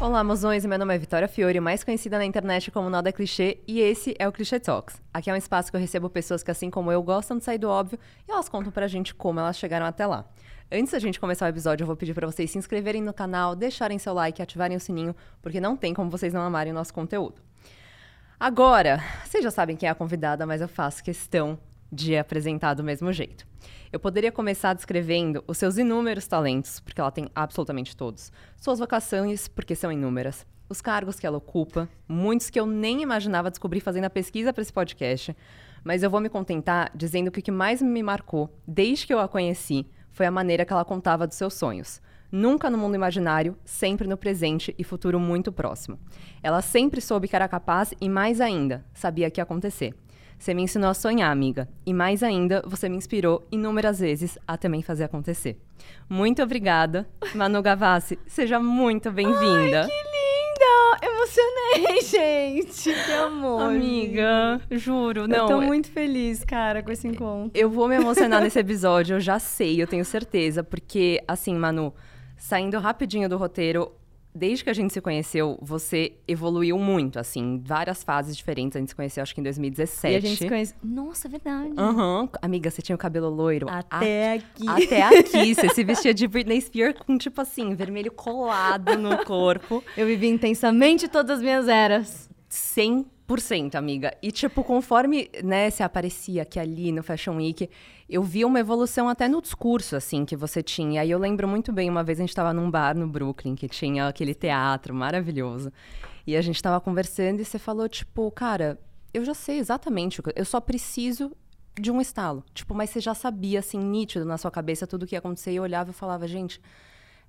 Olá, mozões! Meu nome é Vitória Fiore, mais conhecida na internet como Nada Clichê, e esse é o Clichê Talks. Aqui é um espaço que eu recebo pessoas que, assim como eu, gostam de sair do óbvio e elas contam pra gente como elas chegaram até lá. Antes da gente começar o episódio, eu vou pedir para vocês se inscreverem no canal, deixarem seu like ativarem o sininho, porque não tem como vocês não amarem o nosso conteúdo. Agora, vocês já sabem quem é a convidada, mas eu faço questão de apresentar do mesmo jeito. Eu poderia começar descrevendo os seus inúmeros talentos, porque ela tem absolutamente todos, suas vocações, porque são inúmeras, os cargos que ela ocupa, muitos que eu nem imaginava descobrir fazendo a pesquisa para esse podcast, mas eu vou me contentar dizendo que o que mais me marcou, desde que eu a conheci, foi a maneira que ela contava dos seus sonhos. Nunca no mundo imaginário, sempre no presente e futuro muito próximo. Ela sempre soube que era capaz e, mais ainda, sabia que ia acontecer. Você me ensinou a sonhar, amiga. E mais ainda, você me inspirou inúmeras vezes a também fazer acontecer. Muito obrigada, Manu Gavassi. Seja muito bem-vinda. Que linda! Emocionei, gente! Que amor! Amiga, juro, não. Eu tô muito feliz, cara, com esse encontro. Eu vou me emocionar nesse episódio, eu já sei, eu tenho certeza. Porque, assim, Manu, saindo rapidinho do roteiro, desde que a gente se conheceu, você evoluiu muito, assim, várias fases diferentes. A gente se conheceu, acho que em 2017. E a gente se conhece. Nossa, é verdade. Aham. Uhum. Amiga, você tinha o cabelo loiro. Até a... aqui. Até aqui. Você se vestia de Britney Spears com, tipo assim, vermelho colado no corpo. Eu vivi intensamente todas as minhas eras. 100%, amiga. E, tipo, conforme, né, você aparecia aqui ali no Fashion Week, eu vi uma evolução até no discurso, assim, que você tinha. E aí eu lembro muito bem, uma vez a gente estava num bar no Brooklyn, que tinha aquele teatro maravilhoso. E a gente estava conversando e você falou, tipo, cara, eu já sei exatamente, eu só preciso de um estalo. Tipo, mas você já sabia, assim, nítido na sua cabeça tudo o que ia acontecer. E eu olhava e falava, gente,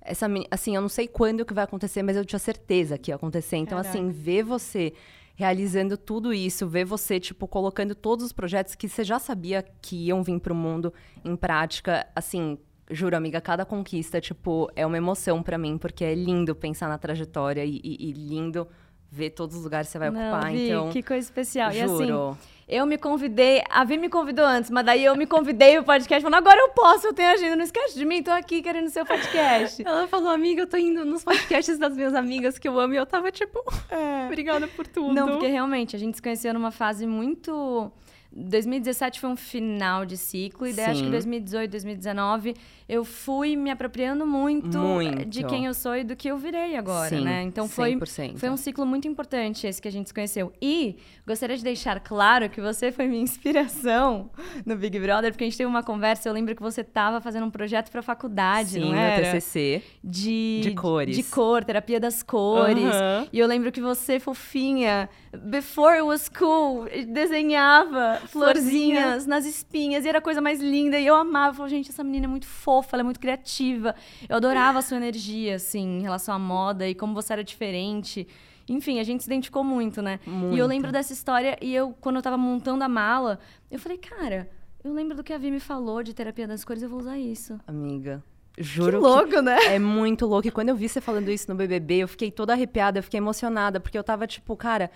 essa assim, eu não sei quando que vai acontecer, mas eu tinha certeza que ia acontecer. Então, Caraca. assim, ver você realizando tudo isso, ver você, tipo, colocando todos os projetos que você já sabia que iam vir para o mundo em prática, assim, juro, amiga, cada conquista, tipo, é uma emoção para mim, porque é lindo pensar na trajetória e, e, e lindo ver todos os lugares que você vai Não, ocupar. Vi, então, que coisa especial. Juro. E assim, eu me convidei, a Vi me convidou antes, mas daí eu me convidei o podcast falando, agora eu posso, eu tenho agenda, não esquece de mim, tô aqui querendo seu podcast. Ela falou, amiga, eu tô indo nos podcasts das minhas amigas que eu amo, e eu tava tipo, é. obrigada por tudo. Não, porque realmente, a gente se conheceu numa fase muito 2017 foi um final de ciclo, e daí acho que 2018, 2019 eu fui me apropriando muito, muito, de quem eu sou e do que eu virei agora, Sim, né? Então foi, foi um ciclo muito importante esse que a gente se conheceu. E gostaria de deixar claro que você foi minha inspiração no Big Brother, porque a gente teve uma conversa, eu lembro que você estava fazendo um projeto para faculdade, Sim, não era? TCC. De, de cores. De cor, terapia das cores. Uhum. E eu lembro que você, fofinha, before it was cool, desenhava florzinhas nas espinhas, e era a coisa mais linda. E eu amava, eu falava, gente, essa menina é muito fofa, ela é muito criativa. Eu adorava a sua energia, assim, em relação à moda e como você era diferente. Enfim, a gente se identificou muito, né? Muito. E eu lembro dessa história, e eu, quando eu tava montando a mala, eu falei, cara, eu lembro do que a Vi me falou de terapia das cores, eu vou usar isso. Amiga. Juro que louco, que né? É muito louco. E quando eu vi você falando isso no BBB, eu fiquei toda arrepiada, eu fiquei emocionada, porque eu tava tipo, cara,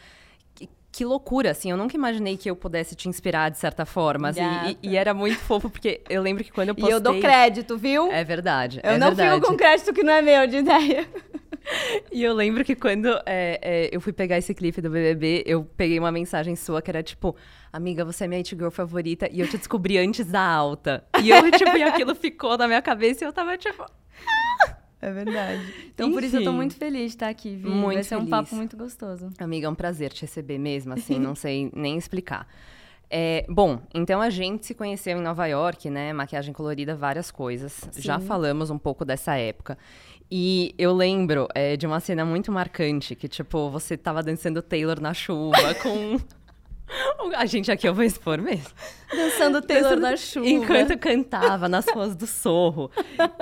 que loucura, assim. Eu nunca imaginei que eu pudesse te inspirar de certa forma. Assim, e, e, era muito fofo, porque eu lembro que quando eu postei... E eu dou crédito, viu? É verdade. Eu é não verdade. fico com crédito que não é meu, de ideia. e eu lembro que quando é, é, eu fui pegar esse clipe do BBB, eu peguei uma mensagem sua que era tipo... Amiga, você é minha it girl favorita e eu te descobri antes da alta. E eu, tipo, e aquilo ficou na minha cabeça e eu tava tipo... É verdade. Então, Enfim. por isso eu tô muito feliz de estar aqui, Vi. Muito Vai ser feliz. um papo muito gostoso. Amiga, é um prazer te receber mesmo, assim, não sei nem explicar. É, bom, então a gente se conheceu em Nova York, né? Maquiagem colorida, várias coisas. Sim. Já falamos um pouco dessa época. E eu lembro é, de uma cena muito marcante, que, tipo, você tava dançando Taylor na chuva com... A gente aqui eu vou expor mesmo. Dançando Taylor na chuva. Enquanto cantava nas ruas do Sorro.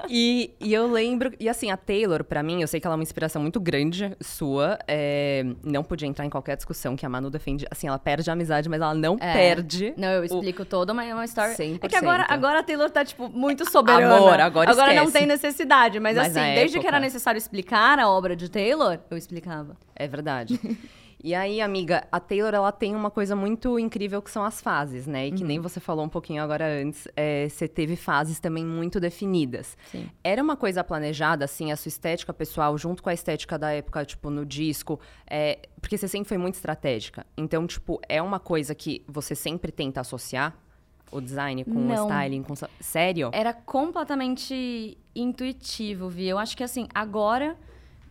E, e, eu lembro. E assim, a Taylor, para mim, eu sei que ela é uma inspiração muito grande sua. É, não podia entrar em qualquer discussão que a Manu defende. Assim, ela perde a amizade, mas ela não é. perde. Não, eu explico o... toda uma, uma história. 100%. É que agora, agora a Taylor tá, tipo, muito soberana. Amor, agora Agora esquece. não tem necessidade. Mas, Mas assim, desde época... que era necessário explicar a obra de Taylor, eu explicava. É verdade. E aí, amiga, a Taylor ela tem uma coisa muito incrível que são as fases, né? E que Uhum. nem você falou um pouquinho agora antes, é, você teve fases também muito definidas. Sim. Era uma coisa planejada, assim, a sua estética pessoal, junto com a estética da época, tipo, no disco, é, porque você sempre foi muito estratégica. Então, tipo, é uma coisa que você sempre tenta associar o design com o Não. styling, com... Sério? Era completamente intuitivo, Vi. Eu acho que assim, agora,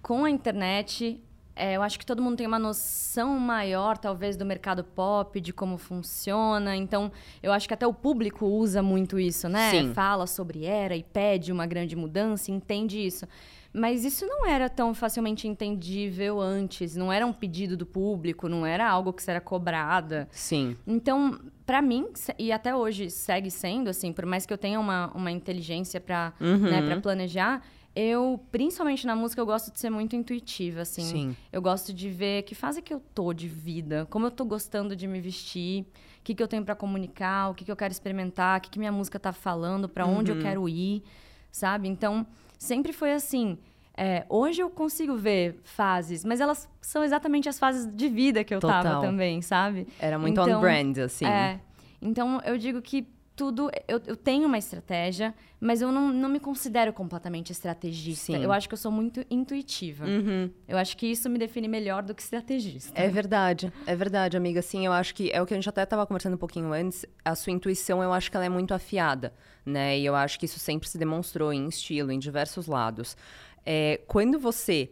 com a internet, é, eu acho que todo mundo tem uma noção maior, talvez, do mercado pop, de como funciona. Então, eu acho que até o público usa muito isso, né? Sim. Fala sobre era e pede uma grande mudança, entende isso. Mas isso não era tão facilmente entendível antes. Não era um pedido do público, não era algo que era cobrada. Sim. Então, pra mim, e até hoje segue sendo, assim, por mais que eu tenha uma, uma inteligência pra, Uhum. né, planejar, eu, principalmente na música, eu gosto de ser muito intuitiva, assim. Sim. Eu gosto de ver que fase que eu tô de vida, como eu tô gostando de me vestir, o que, que eu tenho pra comunicar, o que, que eu quero experimentar, o que, que minha música tá falando, pra onde Uhum. eu quero ir, sabe? Então, sempre foi assim. É, hoje eu consigo ver fases, mas elas são exatamente as fases de vida que eu Total. tava também, sabe? Era muito Então, on brand, assim. É. Então, eu digo que tudo. Eu, eu tenho uma estratégia, mas eu não, não me considero completamente estrategista. Sim. Eu acho que eu sou muito intuitiva. Uhum. Eu acho que isso me define melhor do que estrategista. É verdade, é verdade, amiga. Sim, eu acho que é o que a gente até estava conversando um pouquinho antes. A sua intuição, eu acho que ela é muito afiada, né? E eu acho que isso sempre se demonstrou em estilo, em diversos lados. É, quando você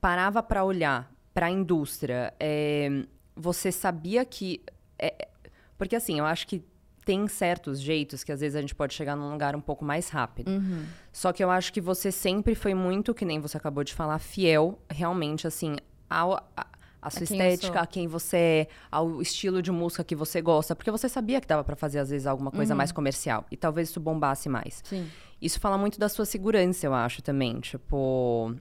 parava para olhar para a indústria, é, você sabia que. é, porque assim, eu acho que tem certos jeitos que às vezes a gente pode chegar num lugar um pouco mais rápido. Uhum. Só que eu acho que você sempre foi muito, que nem você acabou de falar, fiel realmente, assim, ao, a, a sua A estética, a quem você é, ao estilo de música que você gosta. Porque você sabia que dava pra fazer, às vezes, alguma Uhum. coisa mais comercial. E talvez isso bombasse mais. Sim. Isso fala muito da sua segurança, eu acho, também. Tipo,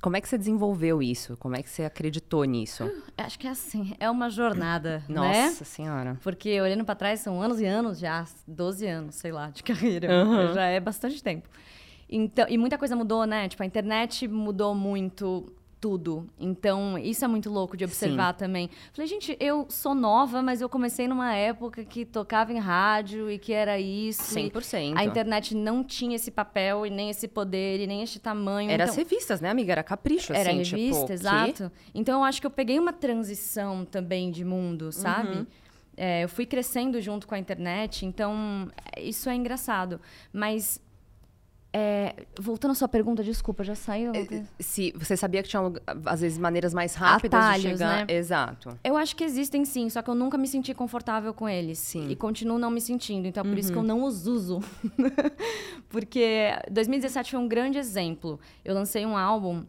como é que você desenvolveu isso? Como é que você acreditou nisso? Acho que é assim, é uma jornada, Nossa né? senhora. Porque olhando pra trás são anos e anos já, 12 anos, sei lá, de carreira. Uhum. Já é bastante tempo. Então, e muita coisa mudou, né? Tipo, a internet mudou muito tudo. Então, isso é muito louco de observar também. Falei, gente, eu sou nova, mas eu comecei numa época que tocava em rádio e que era isso. e 100%. A internet não tinha esse papel e nem esse poder e nem este tamanho. Era então, as revistas, né, amiga? Era capricho, era assim, revista, tipo, que- exato. Então eu acho que eu peguei uma transição também de mundo, sabe? Uhum. É, eu fui crescendo junto com a internet, então é, isso é engraçado. Mas é, voltando à sua pergunta, desculpa, já saiu. Se você sabia que tinha, às vezes, maneiras mais rápidas de Atalhos, chegar. né? Exato. Eu acho que existem sim, só que eu nunca me senti confortável com eles. Sim. Uhum. E continuo não me sentindo, então é por isso que eu não os uso. Porque 2017 foi um grande exemplo. Eu lancei um álbum,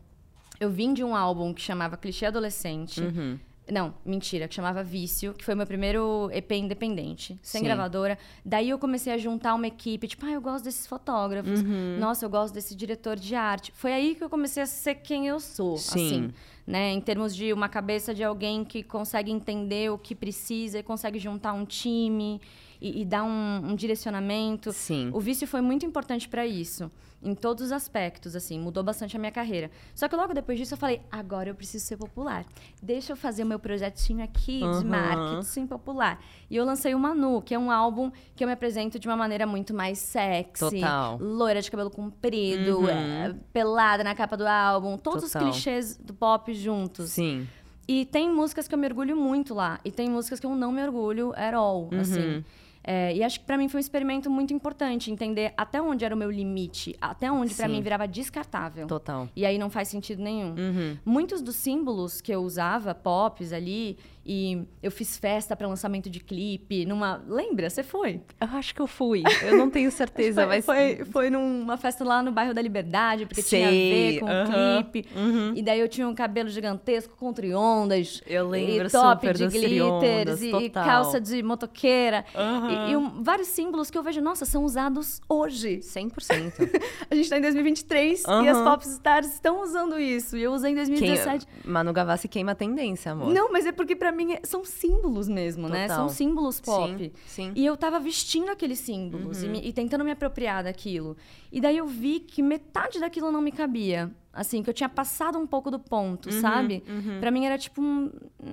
eu vim de um álbum que chamava Clichê Adolescente. Uhum. Não, mentira, que chamava Vício, que foi meu primeiro EP independente, sem Sim. gravadora. Daí eu comecei a juntar uma equipe, tipo, ah, eu gosto desses fotógrafos. Uhum. Nossa, eu gosto desse diretor de arte. Foi aí que eu comecei a ser quem eu sou, Sim. assim, né? Em termos de uma cabeça de alguém que consegue entender o que precisa e consegue juntar um time e, e dar um, um direcionamento. Sim. O vício foi muito importante para isso, em todos os aspectos, assim, mudou bastante a minha carreira. Só que logo depois disso eu falei, agora eu preciso ser popular. Deixa eu fazer o meu projetinho aqui de Aham. marketing popular. E eu lancei o Manu, que é um álbum que eu me apresento de uma maneira muito mais sexy, Total. loira de cabelo comprido, Uhum. é, pelada na capa do álbum, todos Total. os clichês do pop juntos. Sim. E tem músicas que eu me orgulho muito lá. E tem músicas que eu não me orgulho at all, Uhum. assim. É, e acho que pra mim foi um experimento muito importante, entender até onde era o meu limite, até onde pra Sim. mim virava descartável. Total. E aí não faz sentido nenhum. Uhum. Muitos dos símbolos que eu usava, pops ali, e eu fiz festa pra lançamento de clipe, numa. Lembra? Você foi? Eu acho que eu fui. Eu não tenho certeza, foi, mas. foi, foi numa festa lá no bairro da Liberdade, porque tinha a Sei, ver com aham, o clipe. uhum. E daí eu tinha um cabelo gigantesco com triondas. Eu lembro e top de glitters e total. calça de motoqueira. Aham. E, e um- vários símbolos que eu vejo, nossa, são usados hoje. 100%. A gente tá em 2023 e as popstars estão usando isso. E eu usei em Quem, 2017. Manu Gavassi queima a tendência, amor. Não, mas é porque pra mim é- são símbolos mesmo, né? Total. São símbolos pop. Sim, sim. E eu tava vestindo aqueles símbolos Uhum. e, me- e tentando me apropriar daquilo. E daí eu vi que metade daquilo não me cabia. Assim, que eu tinha passado um pouco do ponto, Uhum, sabe? uhum. Pra mim era tipo um,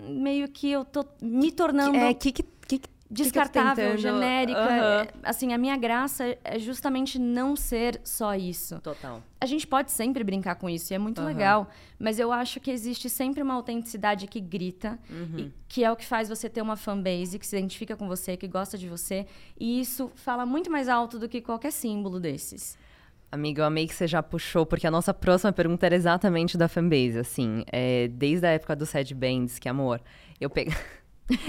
meio que eu tô me tornando É, que, que, que descartável, genérica. Aham. Assim, a minha graça é justamente não ser só isso. Total. A gente pode sempre brincar com isso e é muito Aham. legal, mas eu acho que existe sempre uma autenticidade que grita, Uhum. e que é o que faz você ter uma fanbase que se identifica com você, que gosta de você, e isso fala muito mais alto do que qualquer símbolo desses. Amiga, eu amei que você já puxou, porque a nossa próxima pergunta era exatamente da fanbase, assim. É, desde a época dos headbands, que amor, eu pegava...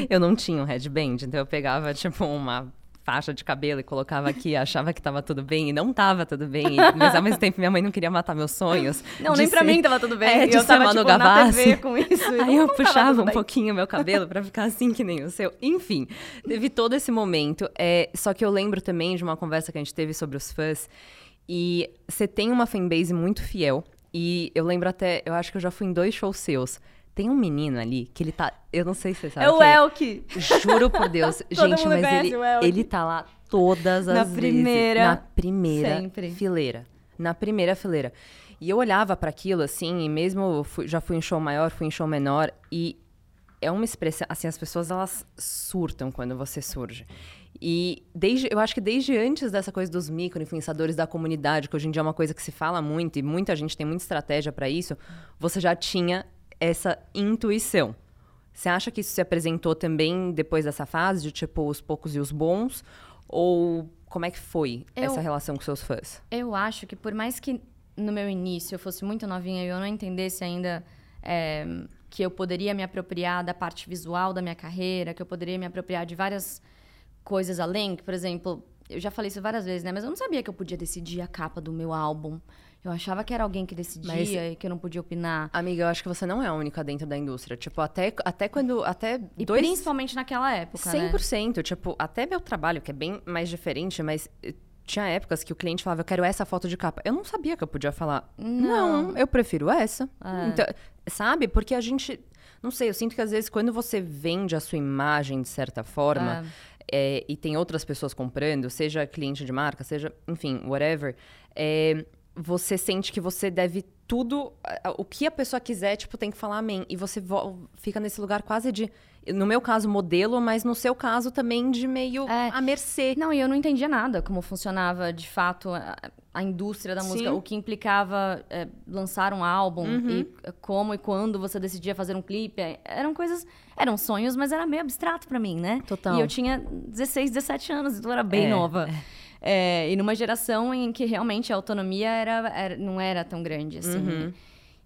eu não tinha um headband, então eu pegava, tipo, uma faixa de cabelo e colocava aqui, achava que tava tudo bem, e não tava tudo bem. Mas, ao mesmo tempo, minha mãe não queria matar meus sonhos. Não, nem pra ser- mim tava tudo bem. É, de eu ser tava, Manu tipo, Gavassi. Com isso. Aí eu não puxava um bem. pouquinho meu cabelo pra ficar assim que nem o seu. Enfim, teve todo esse momento. É, só que eu lembro também de uma conversa que a gente teve sobre os fãs. E você tem uma fanbase muito fiel. E eu lembro até, eu acho que eu já fui em dois shows seus. Tem um menino ali que ele tá. Eu não sei se você sabe. É o Elke. Juro por Deus. Gente, mas ele, ele tá lá todas as Na vezes. primeira, Na primeira sempre. fileira. Na primeira fileira. E eu olhava pra aquilo, assim, e mesmo fui- já fui em show maior, fui em show menor, e é uma expressão. Assim, as pessoas elas surtam quando você surge. E desde, eu acho que desde antes dessa coisa dos micro-influenciadores da comunidade, que hoje em dia é uma coisa que se fala muito e muita gente tem muita estratégia pra isso, você já tinha essa intuição. Você acha que isso se apresentou também depois dessa fase, de tipo os poucos e os bons? Ou como é que foi Eu- essa relação com seus fãs? Eu acho que por mais que no meu início eu fosse muito novinha e eu não entendesse ainda é, que eu poderia me apropriar da parte visual da minha carreira, que eu poderia me apropriar de várias coisas além, que, por exemplo, eu já falei isso várias vezes, né? Mas eu não sabia que eu podia decidir a capa do meu álbum. Eu achava que era alguém que decidia Mas- e que eu não podia opinar. Amiga, eu acho que você não é a única dentro da indústria. Tipo, até, até quando. Até E dois. principalmente naquela época, né? 100%. Tipo, até meu trabalho, que é bem mais diferente, mas eh, tinha épocas que o cliente falava, eu quero essa foto de capa. Eu não sabia que eu podia falar, não, eu prefiro essa. É. Então, sabe? Porque a gente. Não sei, eu sinto que às vezes quando você vende a sua imagem de certa forma. é, e tem outras pessoas comprando, seja cliente de marca, seja, enfim, whatever, é, você sente que você deve tudo, o que a pessoa quiser, tipo, tem que falar amém. E você vo- fica nesse lugar quase de, no meu caso, modelo, mas no seu caso também de meio É. à mercê. Não, e eu não entendia nada como funcionava de fato a, a indústria da música, Sim. o que implicava é, lançar um álbum e é, como e quando você decidia fazer um clipe. é, Eram coisas, eram sonhos, mas era meio abstrato pra mim, né? Total. E eu tinha 16, 17 anos, então eu era bem É, nova. É, e numa geração em que realmente a autonomia era, era- não era tão grande, assim. Uhum.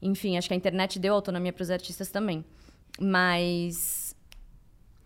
Enfim, acho que a internet deu autonomia para os artistas também. Mas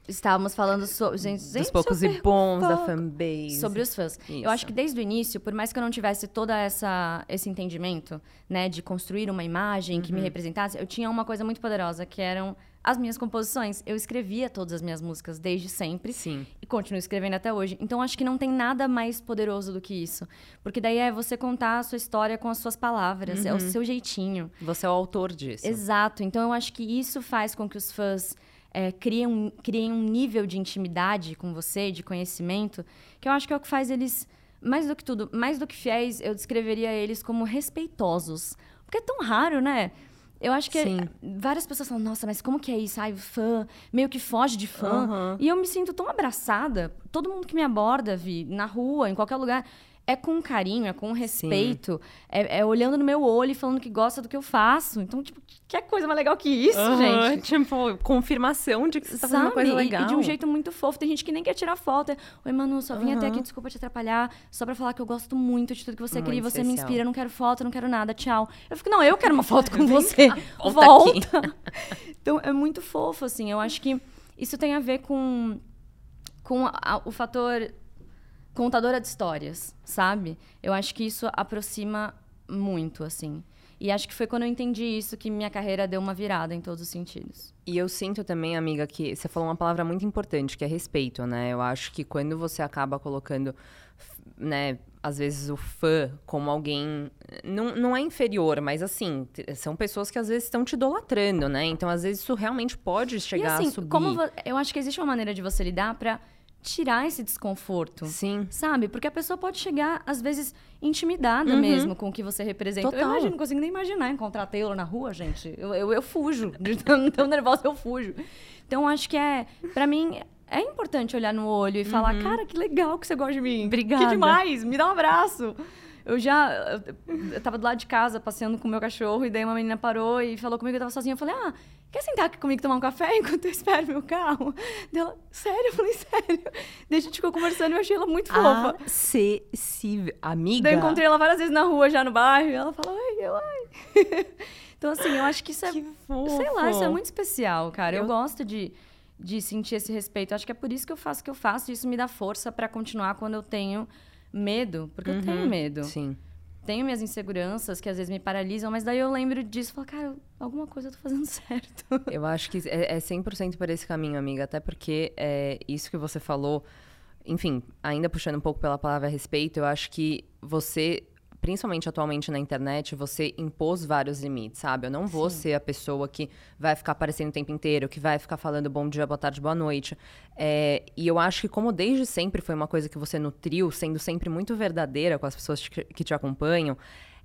estávamos falando so, gente, Dos gente, poucos e bons da fanbase. Sobre os fãs. Isso. Eu acho que desde o início, por mais que eu não tivesse toda essa esse entendimento, né, de construir uma imagem que Uhum. me representasse, eu tinha uma coisa muito poderosa, que eram as minhas composições. Eu escrevia todas as minhas músicas desde sempre Sim. e continuo escrevendo até hoje. Então acho que não tem nada mais poderoso do que isso, porque daí é você contar a sua história com as suas palavras, é o seu jeitinho. Você é o autor disso. Exato. Então eu acho que isso faz com que os fãs é, criem, criem um nível de intimidade com você, de conhecimento, que eu acho que é o que faz eles, mais do que tudo, mais do que fiéis, eu descreveria eles como respeitosos. Porque é tão raro, né? Eu acho que Sim. várias pessoas falam, nossa, mas como que é isso? Ai, fã, meio que foge de fã. Aham. E eu me sinto tão abraçada. Todo mundo que me aborda, Vi, na rua, em qualquer lugar, é com carinho, é com respeito, é, é olhando no meu olho e falando que gosta do que eu faço. Então, tipo, que coisa mais legal que isso, Aham, gente? Tipo, confirmação de que você tá fazendo uma coisa E- legal. E, de um jeito muito fofo. Tem gente que nem quer tirar foto. É, Oi, Manu, só vim até aqui, desculpa te atrapalhar. Só pra falar que eu gosto muito de tudo que você Muito queria. Você me inspira, não quero foto, não quero nada. Tchau. Eu fico, não, eu quero uma foto com você. volta Volta. então, é muito fofo, assim. Eu acho que isso tem a ver com, com a- a- o fator contadora de histórias, sabe? Eu acho que isso aproxima muito, assim. E acho que foi quando eu entendi isso que minha carreira deu uma virada em todos os sentidos. E eu sinto também, amiga, que você falou uma palavra muito importante, que é respeito, né? Eu acho que quando você acaba colocando, né, às vezes o fã como alguém. Não, não é inferior, mas assim, são pessoas que às vezes estão te idolatrando, né? Então, às vezes, isso realmente pode chegar e assim, a subir. como eu acho que existe uma maneira de você lidar pra tirar esse desconforto. Sim. Sabe? Porque a pessoa pode chegar, às vezes, intimidada Uhum. mesmo com o que você representa. Eu Total. imagino, não consigo nem imaginar encontrar Taylor na rua, gente. Eu, eu, eu fujo. De tão, tão nervosa, eu fujo. Então, acho que é. Pra mim, é importante olhar no olho e falar: cara, que legal que você gosta de mim. Uhum. Obrigada. Que demais, me dá um abraço. Eu já. Eu, eu tava do lado de casa passeando com o meu cachorro e daí uma menina parou e falou comigo, eu tava sozinha. Eu falei: ah. Quer sentar aqui comigo tomar um café enquanto eu espero meu carro? Daí Ela, sério? Eu falei, sério. Daí a gente ficou conversando e eu achei ela muito fofa. Acessível. Amiga. Daí eu encontrei ela várias vezes na rua, já no bairro, e ela falou, oi, eu, oi. então, assim, eu acho que isso é. Que fofo. Sei lá, isso é muito especial, cara. Eu, Eu- gosto de, de sentir esse respeito. Acho que é por isso que eu faço o que eu faço, e isso me dá força pra continuar quando eu tenho medo. Porque eu tenho medo. Uhum. Sim. Tenho minhas inseguranças que às vezes me paralisam, mas daí eu lembro disso e falo, cara, alguma coisa eu tô fazendo certo. Eu acho que é, é 100% por esse caminho, amiga. Até porque é, isso que você falou, enfim, ainda puxando um pouco pela palavra respeito, eu acho que você, principalmente atualmente na internet, você impôs vários limites, sabe? Eu não vou ser a pessoa que vai ficar aparecendo o tempo inteiro, que vai ficar falando bom dia, boa tarde, boa noite. É, e eu acho que, como desde sempre foi uma coisa que você nutriu, sendo sempre muito verdadeira com as pessoas que que te acompanham.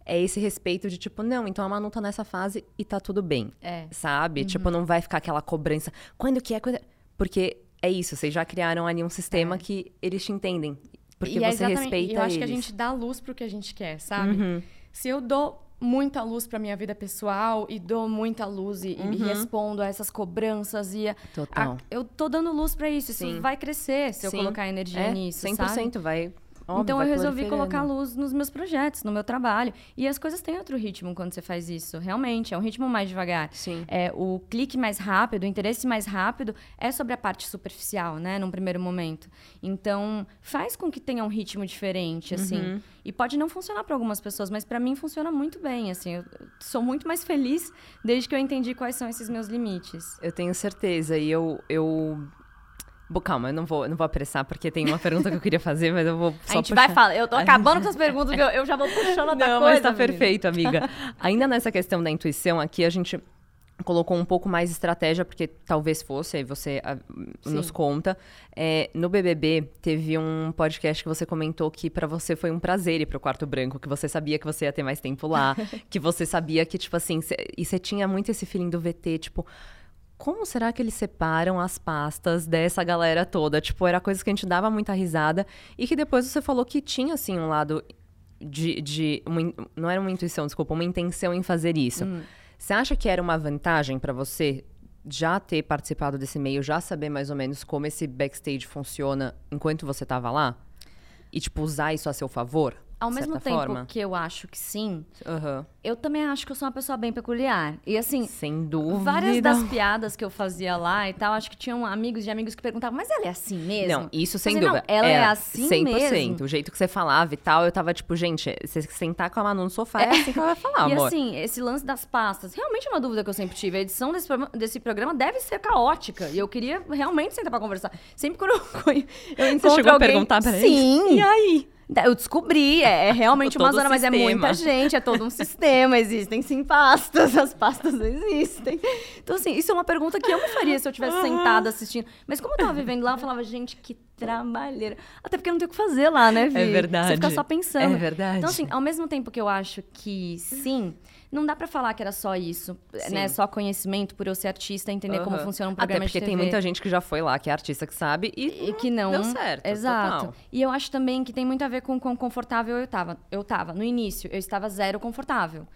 É esse respeito de tipo, não, então a Manu tá nessa fase e tá tudo bem É. sabe? Tipo, não vai ficar aquela cobrança. Quando que é? Quando... é?" Porque é isso, vocês já criaram ali um sistema que eles te entendem. Porque É. E é você exatamente- respeita e eu acho eles. que a gente dá luz pro que a gente quer, sabe? Uhum. Se eu dou muita luz pra minha vida pessoal e dou muita luz e, e Uhum. respondo a essas cobranças e a- Total. a- eu tô dando luz pra isso, Sim. isso vai crescer se eu Sim. colocar energia é, nisso, 100% sabe? vai. Óbvio, então eu resolvi colocar luz nos meus projetos, no meu trabalho. E as coisas têm outro ritmo quando você faz isso. Realmente, é um ritmo mais devagar. Sim. É, o clique mais rápido, o interesse mais rápido é sobre a parte superficial, né? Num primeiro momento. Então, faz com que tenha um ritmo diferente, assim. Uhum. E pode não funcionar para algumas pessoas, mas para mim funciona muito bem, assim. Eu sou muito mais feliz desde que eu entendi quais são esses meus limites. Eu tenho certeza. E eu. eu... Bom, calma, eu não vou, não vou apressar, porque tem uma pergunta que eu queria fazer, mas eu vou só a gente puxar. vai falar. Eu tô acabando com as perguntas, que eu, eu já vou puxando outra Não, coisa. mas tá menina. perfeito, amiga. Ainda nessa questão da intuição, aqui a gente colocou um pouco mais estratégia, porque talvez fosse, aí você ah, nos conta. É, no BBB, teve um podcast que você comentou que pra você foi um prazer ir pro Quarto Branco, que você sabia que você ia ter mais tempo lá, que você sabia que, tipo assim, cê- e você tinha muito esse feeling do VT, tipo... Como será que eles separam as pastas dessa galera toda? Tipo, era coisa que a gente dava muita risada. E que depois você falou que tinha, assim, um lado de. de uma não era uma intuição, desculpa, uma intenção em fazer isso. Você acha que era uma vantagem pra você já ter participado desse meio, já saber mais ou menos como esse backstage funciona enquanto você tava lá? E, tipo, usar isso a seu favor? Ao mesmo tempo forma? que eu acho que sim, Aham. eu também acho que eu sou uma pessoa bem peculiar. E assim, Sem dúvida. várias das piadas que eu fazia lá e tal, acho que tinham amigos de amigos que perguntavam, mas ela é assim mesmo? Não, isso sem dúvida. Não, ela é, Era assim 100%. mesmo. O jeito que você falava e tal, eu tava tipo, gente, você sentar com a Manu no sofá é, assim que ela vai falar, E amor. assim, esse lance das pastas, realmente é uma dúvida que eu sempre tive. A edição desse, programa- desse programa deve ser caótica. E eu queria realmente sentar pra conversar. Sempre quando eu, eu encontro chegou a alguém... perguntar pra eles? Sim. E aí? Eu descobri, é, é realmente uma zona, mas é muita gente, é todo um sistema, existem sim pastas, as pastas existem. Então, assim, isso é uma pergunta que eu me faria se eu tivesse sentada assistindo. Mas como eu tava vivendo lá, eu falava, gente, que trabalheira. Até porque não tenho o que fazer lá, né, Vi? É verdade. Você fica só pensando. É verdade. Então, assim, ao mesmo tempo que eu acho que sim, não dá pra falar que era só isso, Sim. né? Só conhecimento por eu ser artista, entender como Aham. funciona um Até programa porque de tem TV. muita gente que já foi lá, que é artista que sabe, e, E que não. deu certo. Exato. total. E eu acho também que tem muito a ver com quão confortável eu tava. Eu tava. No início, eu estava zero confortável.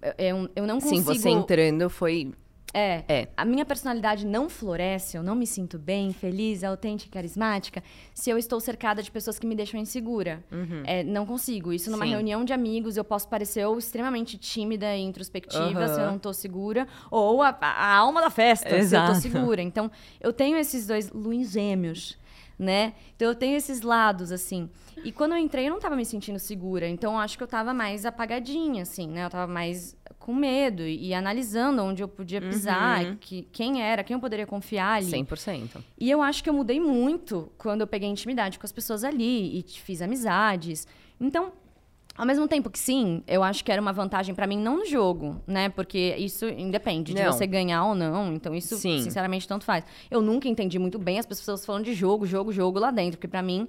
Eu, eu, eu não consigo. Sim, você entrando foi. É. É. A minha personalidade não floresce, eu não me sinto bem, feliz, autêntica, carismática, se eu estou cercada de pessoas que me deixam insegura. É, não consigo. Isso numa Uhum. Sim. reunião de amigos, eu posso parecer ou extremamente tímida e introspectiva, Aham. se eu não tô segura, ou a, a alma da festa, Exato. se eu tô segura. Então, eu tenho esses dois luins gêmeos, né? Então, eu tenho esses lados, assim. E quando eu entrei, eu não tava me sentindo segura. Então, eu acho que eu tava mais apagadinha, assim, né? Eu tava mais com medo e, e analisando onde eu podia pisar, Uhum. que, quem era, quem eu poderia confiar ali. 100%. E eu acho que eu mudei muito quando eu peguei intimidade com as pessoas ali e fiz amizades. Então, Ao mesmo tempo que sim, eu acho que era uma vantagem pra mim, não no jogo, né? Porque isso independe de Não. você ganhar ou não. Então, isso, Sim. sinceramente, tanto faz. Eu nunca entendi muito bem as pessoas falando de jogo, jogo, jogo lá dentro. Porque pra mim,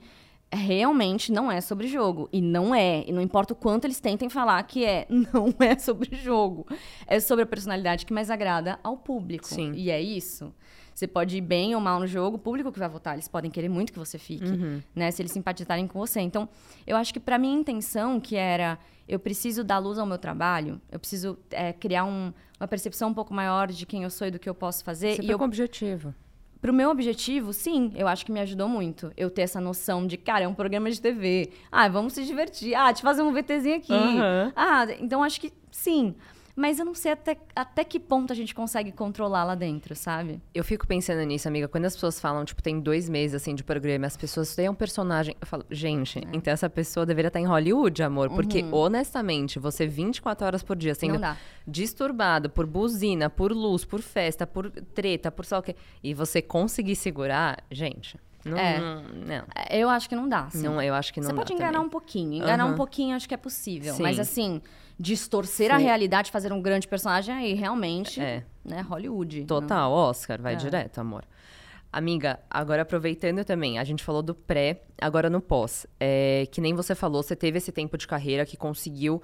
realmente não é sobre jogo. E não é. E não importa o quanto eles tentem falar que é. Não é sobre jogo. É sobre a personalidade que mais agrada ao público. Sim. E é isso. Você pode ir bem ou mal no jogo, o público que vai votar, eles podem querer muito que você fique, Uhum. né? Se eles simpatizarem com você. Então, eu acho que pra minha intenção, que era eu preciso dar luz ao meu trabalho, eu preciso é, criar um- uma percepção um pouco maior de quem eu sou e do que eu posso fazer. Sempre e eu com objetivo. Pro meu objetivo, sim, eu acho que me ajudou muito. Eu ter essa noção de, cara, é um programa de TV. Ah, vamos se divertir. Ah, te fazer um VTzinho aqui. Aham. Ah, então acho que sim. Mas eu não sei até, até que ponto a gente consegue controlar lá dentro, sabe? Eu fico pensando nisso, amiga. Quando as pessoas falam, tipo, tem dois meses, assim, de programa, as pessoas têm um personagem. Eu falo, gente, É. então essa pessoa deveria estar em Hollywood, amor. Porque, honestamente, você 24 horas por dia sendo Uhum. Disturbado por buzina, por luz, por festa, por treta, por só o quê. E você conseguir segurar, gente. Não, É. não, não. Eu acho que não dá. Sim. Não, eu acho que não Você dá pode enganar também. um pouquinho. Enganar Aham. um pouquinho acho que é possível. Sim. Mas assim, distorcer a Sim. realidade, fazer um grande personagem, aí realmente, É. né, Hollywood. Total, Oscar, vai É. direto, amor. Amiga, agora aproveitando também, a gente falou do pré, agora no pós. É, que nem você falou, você teve esse tempo de carreira que conseguiu.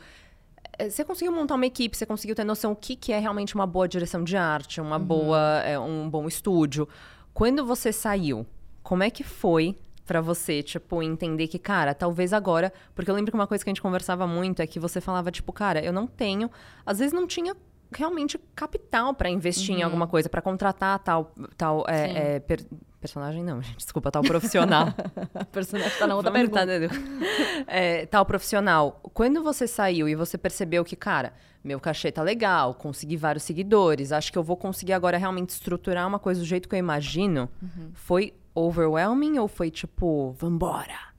é, Você conseguiu montar uma equipe, você conseguiu ter noção o que, que é realmente uma boa direção de arte, uma boa, é, um bom estúdio. Quando você saiu, como é que foi pra você, tipo, entender que, cara, talvez agora. Porque eu lembro que uma coisa que a gente conversava muito é que você falava, tipo, cara, eu não tenho. Às vezes não tinha realmente capital pra investir em alguma coisa, pra contratar tal, tal é, é, per- personagem, não, gente, desculpa, tal profissional. A personagem tá na outra Vamos pergunta. tá? É, tal profissional. Quando você saiu e você percebeu que, cara, meu cachê tá legal, consegui vários seguidores, acho que eu vou conseguir agora realmente estruturar uma coisa do jeito que eu imagino, Uhum. foi overwhelming ou foi tipo, vambora?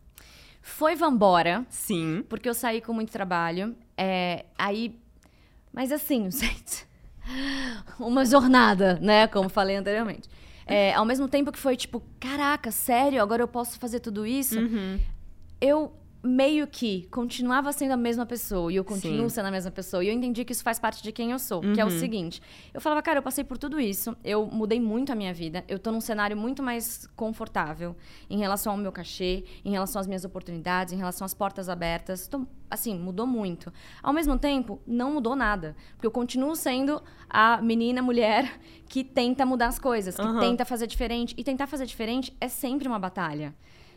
Foi Vambora, Sim. porque eu saí com muito trabalho. É, aí. Mas assim, gente. Uma jornada, né? Como falei anteriormente. É, ao mesmo tempo que foi tipo, caraca, sério, agora eu posso fazer tudo isso? Eu meio que continuava sendo a mesma pessoa e eu continuo Sim. sendo a mesma pessoa. E eu entendi que isso faz parte de quem eu sou, que é o seguinte. Eu falava, cara, eu passei por tudo isso, eu mudei muito a minha vida, eu tô num cenário muito mais confortável em relação ao meu cachê, em relação às minhas oportunidades, em relação às portas abertas. Tô, assim, mudou muito. Ao mesmo tempo, não mudou nada, porque eu continuo sendo a menina, mulher que tenta mudar as coisas, que Aham. tenta fazer diferente. E tentar fazer diferente é sempre uma batalha.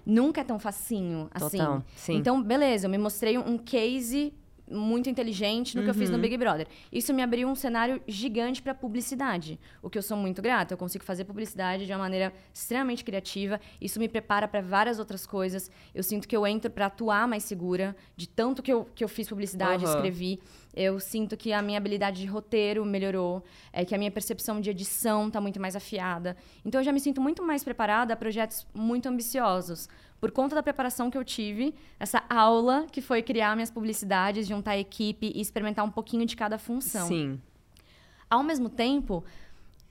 Nunca é tão facinho assim. Total, sim. Então, beleza, eu me mostrei um case muito inteligente no que eu fiz no Uhum. Big Brother. Isso me abriu um cenário gigante para publicidade, o que eu sou muito grata. Eu consigo fazer publicidade de uma maneira extremamente criativa. Isso me prepara para várias outras coisas. Eu sinto que eu entro para atuar mais segura, de tanto que eu, que eu fiz publicidade, Aham. escrevi. Eu sinto que a minha habilidade de roteiro melhorou, é que a minha percepção de edição está muito mais afiada. Então eu já me sinto muito mais preparada a projetos muito ambiciosos. Por conta da preparação que eu tive, essa aula que foi criar minhas publicidades, juntar a equipe e experimentar um pouquinho de cada função. Sim. Ao mesmo tempo,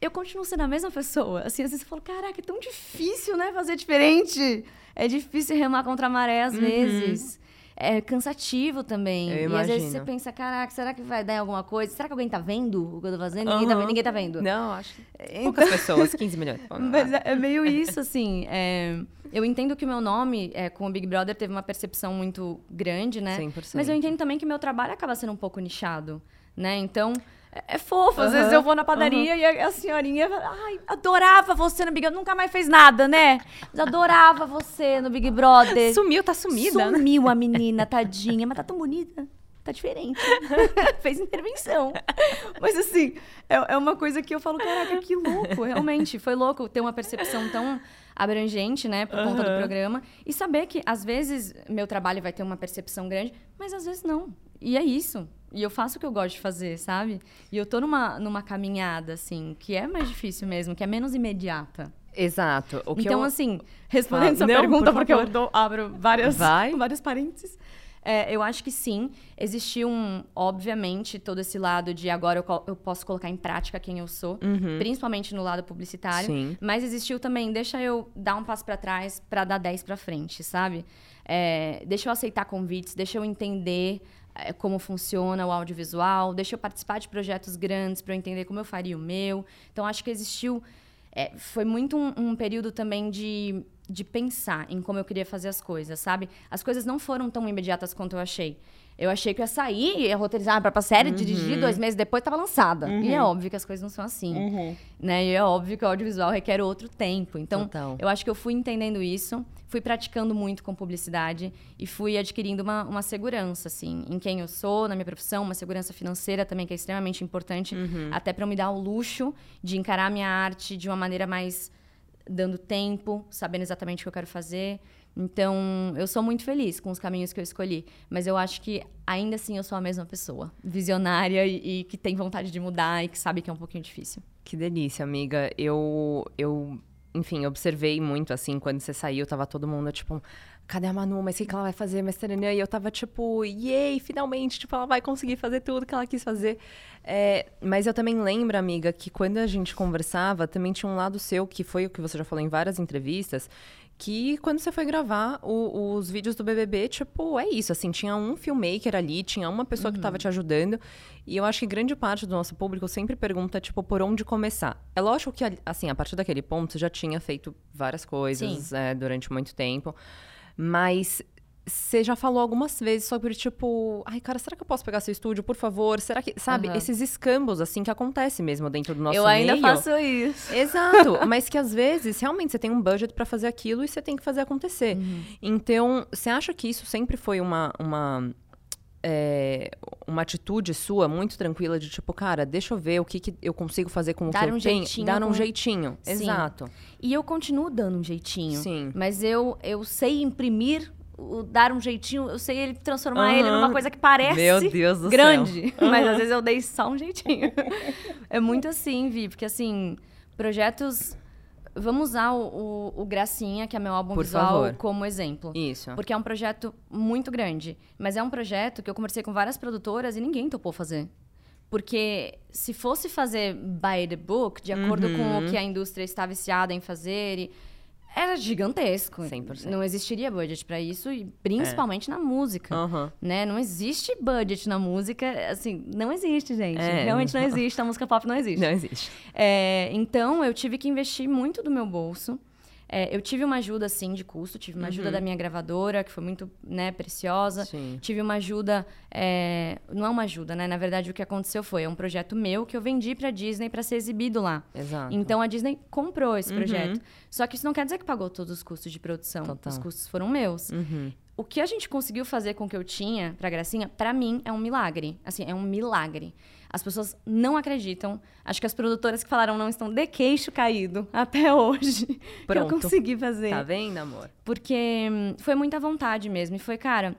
eu continuo sendo a mesma pessoa. Assim, às vezes eu falo, caraca, é tão difícil, né, fazer diferente. É difícil remar contra a maré às vezes. É cansativo também. Uhum. Eu e às vezes imagino. você pensa, caraca, será que vai dar em alguma coisa? Será que alguém tá vendo o que eu tô fazendo? Ninguém, tá, vendo, ninguém tá vendo. Não, acho que poucas pessoas, 15 milhões. Mas é é meio isso, assim. é, eu entendo que o meu nome, é, com o Big Brother, teve uma percepção muito grande, né? 100%. Mas eu entendo também que meu trabalho acaba sendo um pouco nichado, né? Então, é, fofo. Às Aham, vezes eu vou na padaria e a, a senhorinha fala, ai, adorava você no Big Brother. Nunca mais fez nada, né? Mas adorava você no Big Brother. Sumiu, tá sumida, né? Sumiu a menina, tadinha. Mas tá tão bonita. Tá diferente. Fez intervenção. Mas assim, é, é uma coisa que eu falo, caraca, que louco. Realmente, foi louco ter uma percepção tão abrangente, né, por conta do programa. E saber que, às vezes, meu trabalho vai ter uma percepção grande, mas às vezes não. E é isso. E eu faço o que eu gosto de fazer, sabe? E eu tô numa, numa caminhada, assim, que é mais difícil mesmo, que é menos imediata. Exato. Então, eu... assim, respondendo Fala. sua Não, pergunta, por porque eu dou- abro várias, Vai. vários parênteses. É, eu acho que sim. Existiu, um, obviamente, todo esse lado de agora eu, eu posso colocar em prática quem eu sou, Uhum. principalmente no lado publicitário. Sim. Mas existiu também, deixa eu dar um passo pra trás pra dar 10 pra frente, sabe? É, deixa eu aceitar convites, deixa eu entender como funciona o audiovisual, deixa eu participar de projetos grandes pra eu entender como eu faria o meu. Então, acho que existiu. é, foi muito um, um período também de, de pensar em como eu queria fazer as coisas, sabe? As coisas não foram tão imediatas quanto eu achei. Eu achei que eu ia sair, ia roteirizar pra, pra série, dirigir, dois meses depois tava lançada. E é óbvio que as coisas não são assim né? E é óbvio que o audiovisual requer outro tempo. Então, Total. eu acho que eu fui entendendo isso, fui praticando muito com publicidade e fui adquirindo uma, uma segurança, assim, em quem eu sou, na minha profissão, uma segurança financeira também, que é extremamente importante, até para eu me dar o luxo de encarar a minha arte de uma maneira mais dando tempo, sabendo exatamente o que eu quero fazer. Então, eu sou muito feliz com os caminhos que eu escolhi, mas eu acho que ainda assim eu sou a mesma pessoa, visionária e, e que tem vontade de mudar e que sabe que é um pouquinho difícil. Que delícia, amiga. Eu, eu, enfim, observei muito, assim, quando você saiu, tava todo mundo, tipo, cadê a Manu? Mas o que, ela vai fazer? Mas. E eu tava, tipo, yay, finalmente, tipo, ela vai conseguir fazer tudo que ela quis fazer. É, mas eu também lembro, amiga, que quando a gente conversava, também tinha um lado seu, que foi o que você já falou em várias entrevistas, que quando você foi gravar o- os vídeos do BBB, tipo, é isso, assim, tinha um filmmaker ali, tinha uma pessoa que tava te ajudando, e eu acho que grande parte do nosso público sempre pergunta, tipo, por onde começar. É lógico que, assim, a partir daquele ponto, você já tinha feito várias coisas é, durante muito tempo, mas você já falou algumas vezes sobre, tipo, ai, cara, será que eu posso pegar seu estúdio, por favor? Será que, sabe, Aham. esses escambos, assim, que acontece mesmo dentro do nosso eu ainda meio. faço isso. Exato, mas que às vezes realmente você tem um budget pra fazer aquilo e você tem que fazer acontecer. Uhum. Então, você acha que isso sempre foi uma uma é, uma atitude sua muito tranquila de tipo, cara, deixa eu ver o que, que eu consigo fazer com o Dar que eu um tenho, jeitinho dar um com- jeitinho. Sim. Exato. E eu continuo dando um jeitinho. Sim. Mas eu, eu sei imprimir, o- dar um jeitinho, eu sei ele transformar ele Aham. numa coisa que parece grande. Mas às vezes eu dei só um jeitinho. é muito assim, Vi, porque assim, projetos. Vamos usar o, o, o Gracinha, que é meu álbum Por visual, favor. como exemplo. Isso. Porque é um projeto muito grande. Mas é um projeto que eu conversei com várias produtoras e ninguém topou fazer. Porque se fosse fazer by the book, de acordo com Uhum. o que a indústria está viciada em fazer, e- era gigantesco. 100%. Não existiria budget para isso, e principalmente na música. Aham. Né? Não existe budget na música. Assim, não existe, gente. É. Realmente não existe. A música pop não existe. Não existe. É, então, eu tive que investir muito do meu bolso. É, eu tive uma ajuda, sim, de custo. Tive uma ajuda da minha gravadora, que foi muito né, preciosa. Sim. Tive uma ajuda... é, não é uma ajuda, né? Na verdade, o que aconteceu foi... É um projeto meu que eu vendi pra Disney para ser exibido lá. Exato. Então, a Disney comprou esse Uhum. projeto. Só que isso não quer dizer que pagou todos os custos de produção. Total. Os custos foram meus. Uhum. O que a gente conseguiu fazer com o que eu tinha pra Gracinha, pra mim, é um milagre. Assim, é um milagre. As pessoas não acreditam. Acho que as produtoras que falaram não estão de queixo caído até hoje. Que eu Pronto. consegui fazer. Tá vendo, amor? Porque hum, foi muita vontade mesmo. E foi, cara,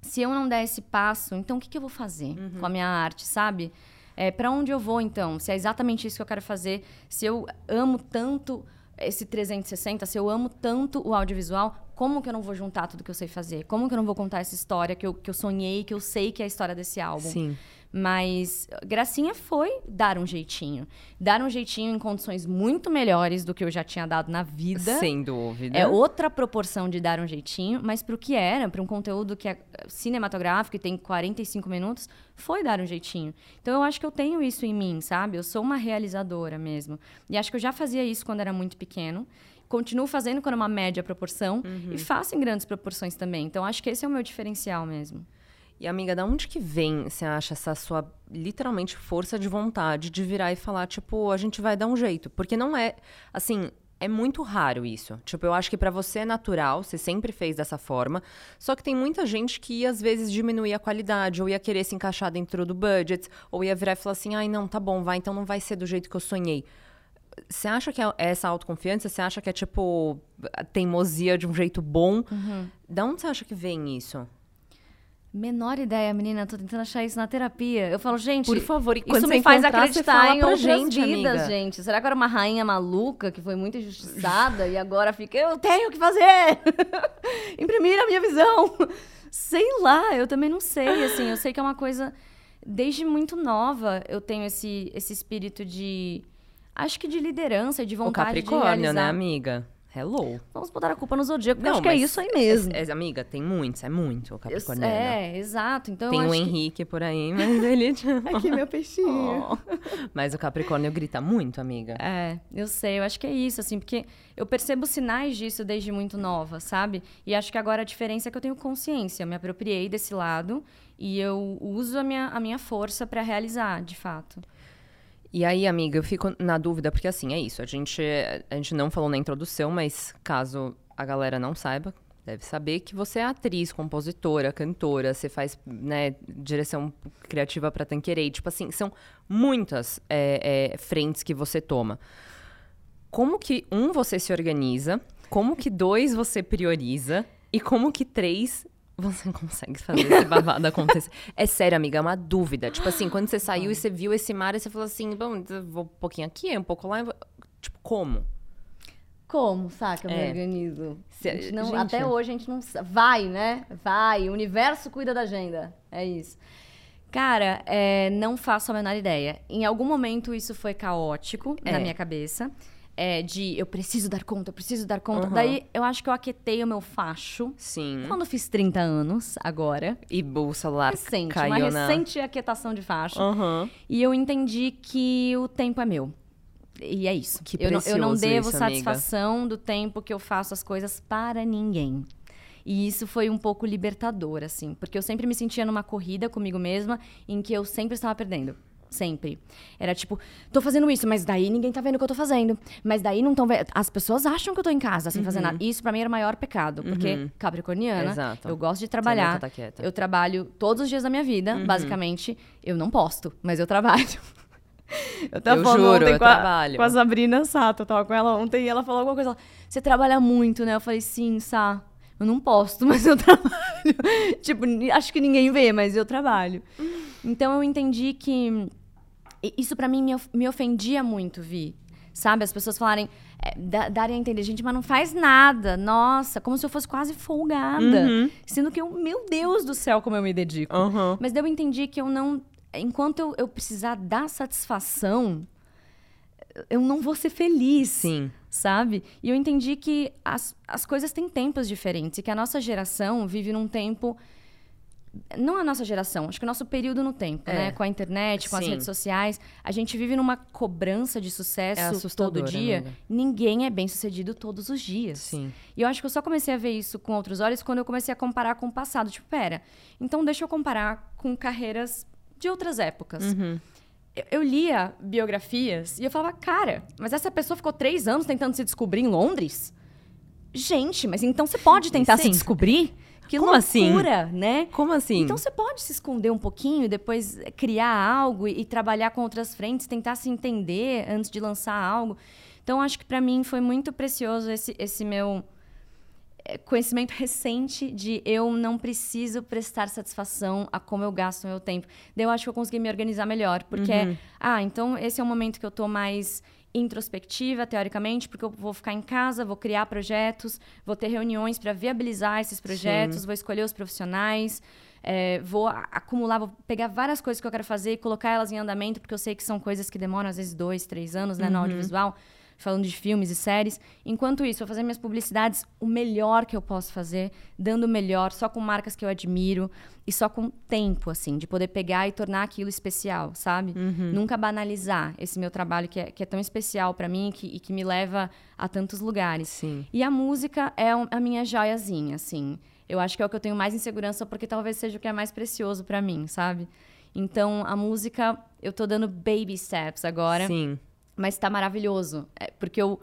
se eu não der esse passo, então o que, que eu vou fazer Uhum. com a minha arte, sabe? É, para onde eu vou, então? Se é exatamente isso que eu quero fazer, se eu amo tanto esse 360, se eu amo tanto o audiovisual, como que eu não vou juntar tudo que eu sei fazer? Como que eu não vou contar essa história que eu, que eu sonhei, que eu sei que é a história desse álbum? Sim. Mas Gracinha foi dar um jeitinho. Dar um jeitinho em condições muito melhores do que eu já tinha dado na vida. Sem dúvida. É outra proporção de dar um jeitinho, mas pro que era, para um conteúdo que é cinematográfico e tem 45 minutos, foi dar um jeitinho. Então eu acho que eu tenho isso em mim, sabe? Eu sou uma realizadora mesmo. E acho que eu já fazia isso quando era muito pequeno. Continuo fazendo quando é uma média proporção e faço em grandes proporções também. Então acho que esse é o meu diferencial mesmo. E amiga, da onde que vem, você acha, essa sua literalmente força de vontade de virar e falar, tipo, a gente vai dar um jeito? Porque não é, assim, é muito raro isso. Tipo, eu acho que pra você é natural, você sempre fez dessa forma. Só que tem muita gente que às vezes diminuir a qualidade, ou ia querer se encaixar dentro do budget, ou ia virar e falar assim: ai, não, tá bom, vai, então não vai ser do jeito que eu sonhei. Você acha que é essa autoconfiança? Você acha que é, tipo, teimosia de um jeito bom? Da onde você acha que vem isso? Menor ideia, menina. Tô tentando achar isso na terapia. Eu falo, gente. Por favor, e Isso me faz acreditar em outras gente, vidas, amiga. gente. Será que era uma rainha maluca que foi muito injustiçada e agora fica, eu tenho que fazer! Imprimir a minha visão! Sei lá, eu também não sei, assim, eu sei que é uma coisa desde muito nova eu tenho esse esse espírito de acho que de liderança, de O vontade de Capricórnio, realizar. né, amiga? Hello. Vamos botar a culpa no zodíaco, porque Não, acho que é isso aí mesmo. É, é, amiga, tem muitos, é muito o Capricorniano. é, exato. Então Tem o acho que- Henrique por aí, mas ele... Aqui, meu peixinho. Oh. Mas o Capricórnio grita muito, amiga. É, eu sei, eu acho que é isso, assim, porque eu percebo sinais disso desde muito nova, sabe? E acho que agora a diferença é que eu tenho consciência, eu me apropriei desse lado e eu uso a minha, a minha força pra realizar, de fato. E aí, amiga, eu fico na dúvida, porque assim, é isso. A gente, a gente não falou na introdução, mas caso a galera não saiba, deve saber que você é atriz, compositora, cantora, você faz, né, direção criativa pra Tanquerei. Tipo assim, são muitas é, é, frentes que você toma. Como que, um, você se organiza, como que, dois, você prioriza, e como que, três, você consegue fazer esse babado acontecer. É sério, amiga, é uma dúvida. Tipo assim, quando você saiu e você viu esse mar, e você falou assim, bom, eu vou um pouquinho aqui, um pouco lá. eu vou-" Tipo, como? Como, saca, É. me organizo? Se- não- gente- Até hoje a gente não vai, né? Vai, o universo cuida da agenda. É isso. Cara, é, não faço a menor ideia. Em algum momento isso foi caótico É. na minha cabeça. É, de eu preciso dar conta, eu preciso dar conta. Uhum. Daí eu acho que eu aquetei o meu facho. Sim. Quando fiz 30 anos, agora. E o celular Recente, caiu uma na... recente aquietação de facho. Aham. E eu entendi que o tempo é meu. E é isso. Que eu, não, eu não devo isso, amiga. satisfação do tempo que eu faço as coisas para ninguém. E isso foi um pouco libertador, assim. Porque eu sempre me sentia numa corrida comigo mesma em que eu sempre estava perdendo. Sempre. Era tipo, tô fazendo isso, mas daí ninguém tá vendo o que eu tô fazendo. Mas daí não estão vendo. As pessoas acham que eu tô em casa sem fazer nada. Isso pra mim era o maior pecado. Porque, Uhum. capricorniana, Exato. eu gosto de Você trabalhar. tá. Eu trabalho todos os dias da minha vida, Uhum. basicamente. Eu não posto, mas eu trabalho. Eu tava Eu falando juro, ontem com, a, com a Sabrina Sato, eu tava com ela ontem e ela falou alguma coisa. ela, Você trabalha muito, né? Eu falei, sim, Sá. Eu não posto, mas eu trabalho. tipo, acho que ninguém vê, mas eu trabalho. Então eu entendi que isso pra mim me, of- me ofendia muito, Vi. Sabe? As pessoas falarem, é, da- darem a entender, gente, mas não faz nada. Nossa, como se eu fosse quase folgada. Uhum. Sendo que eu, meu Deus do céu, como eu me dedico. Aham. Mas daí eu entendi que eu não. Enquanto eu, eu precisar dar satisfação, eu não vou ser feliz. Sim. Sabe? E eu entendi que as, as coisas têm tempos diferentes e que a nossa geração vive num tempo. Não a nossa geração, acho que o nosso período no tempo, É. né? Com a internet, com as Sim. redes sociais. A gente vive numa cobrança de É sucesso assustador, todo dia. amiga. Ninguém é bem sucedido todos os dias. Sim. E eu acho que eu só comecei a ver isso com outros olhos quando eu comecei a comparar com o passado. Tipo, pera, então deixa eu comparar com carreiras de outras épocas. Uhum. Eu, eu lia biografias e eu falava, cara, mas essa pessoa ficou três anos tentando se descobrir em Londres? Gente, mas então você pode tentar se Sim. descobrir? Que Como assim? loucura, né? Como assim? Então você pode se esconder um pouquinho depois criar algo e, e trabalhar com outras frentes, tentar se entender antes de lançar algo. Então acho que pra mim foi muito precioso esse, esse meu eh, conhecimento recente de eu não preciso prestar satisfação a como eu gasto meu tempo. Daí eu acho que eu consegui me organizar melhor, porque Uhum. ah, então esse é o momento que eu tô mais introspectiva, teoricamente, porque eu vou ficar em casa, vou criar projetos, vou ter reuniões para viabilizar esses projetos, vou escolher os profissionais, é, vou acumular, vou pegar várias coisas que eu quero fazer e colocar elas em andamento, porque eu sei que são coisas que demoram às vezes dois, três anos, né, no audiovisual, falando de filmes e séries. Enquanto isso, eu vou fazer minhas publicidades o melhor que eu posso fazer, dando o melhor, só com marcas que eu admiro e só com tempo, assim, de poder pegar e tornar aquilo especial, sabe? Nunca banalizar esse meu trabalho que é, que é tão especial pra mim que, e que me leva a tantos lugares. Sim. E a música é a minha joiazinha, assim. Eu acho que é o que eu tenho mais insegurança porque talvez seja o que é mais precioso pra mim, sabe? Então, a música, eu tô dando baby steps agora. Sim. Mas tá maravilhoso. É, porque eu,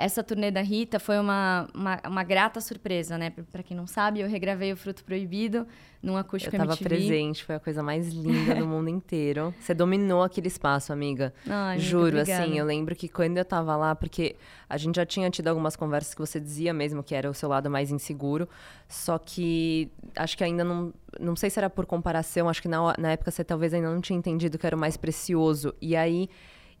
essa turnê da Rita foi uma, uma, uma grata surpresa, né? Pra quem não sabe, eu regravei o Fruto Proibido num acústico Eu tava MTV. presente, foi a coisa mais linda do mundo inteiro. Você dominou aquele espaço, amiga. Ai, Juro, assim, eu lembro que quando eu tava lá, porque a gente já tinha tido algumas conversas que você dizia mesmo que era o seu lado mais inseguro, só que acho que ainda não. Não sei se era por comparação, acho que na, na época você talvez ainda não tinha entendido que era o mais precioso. E aí,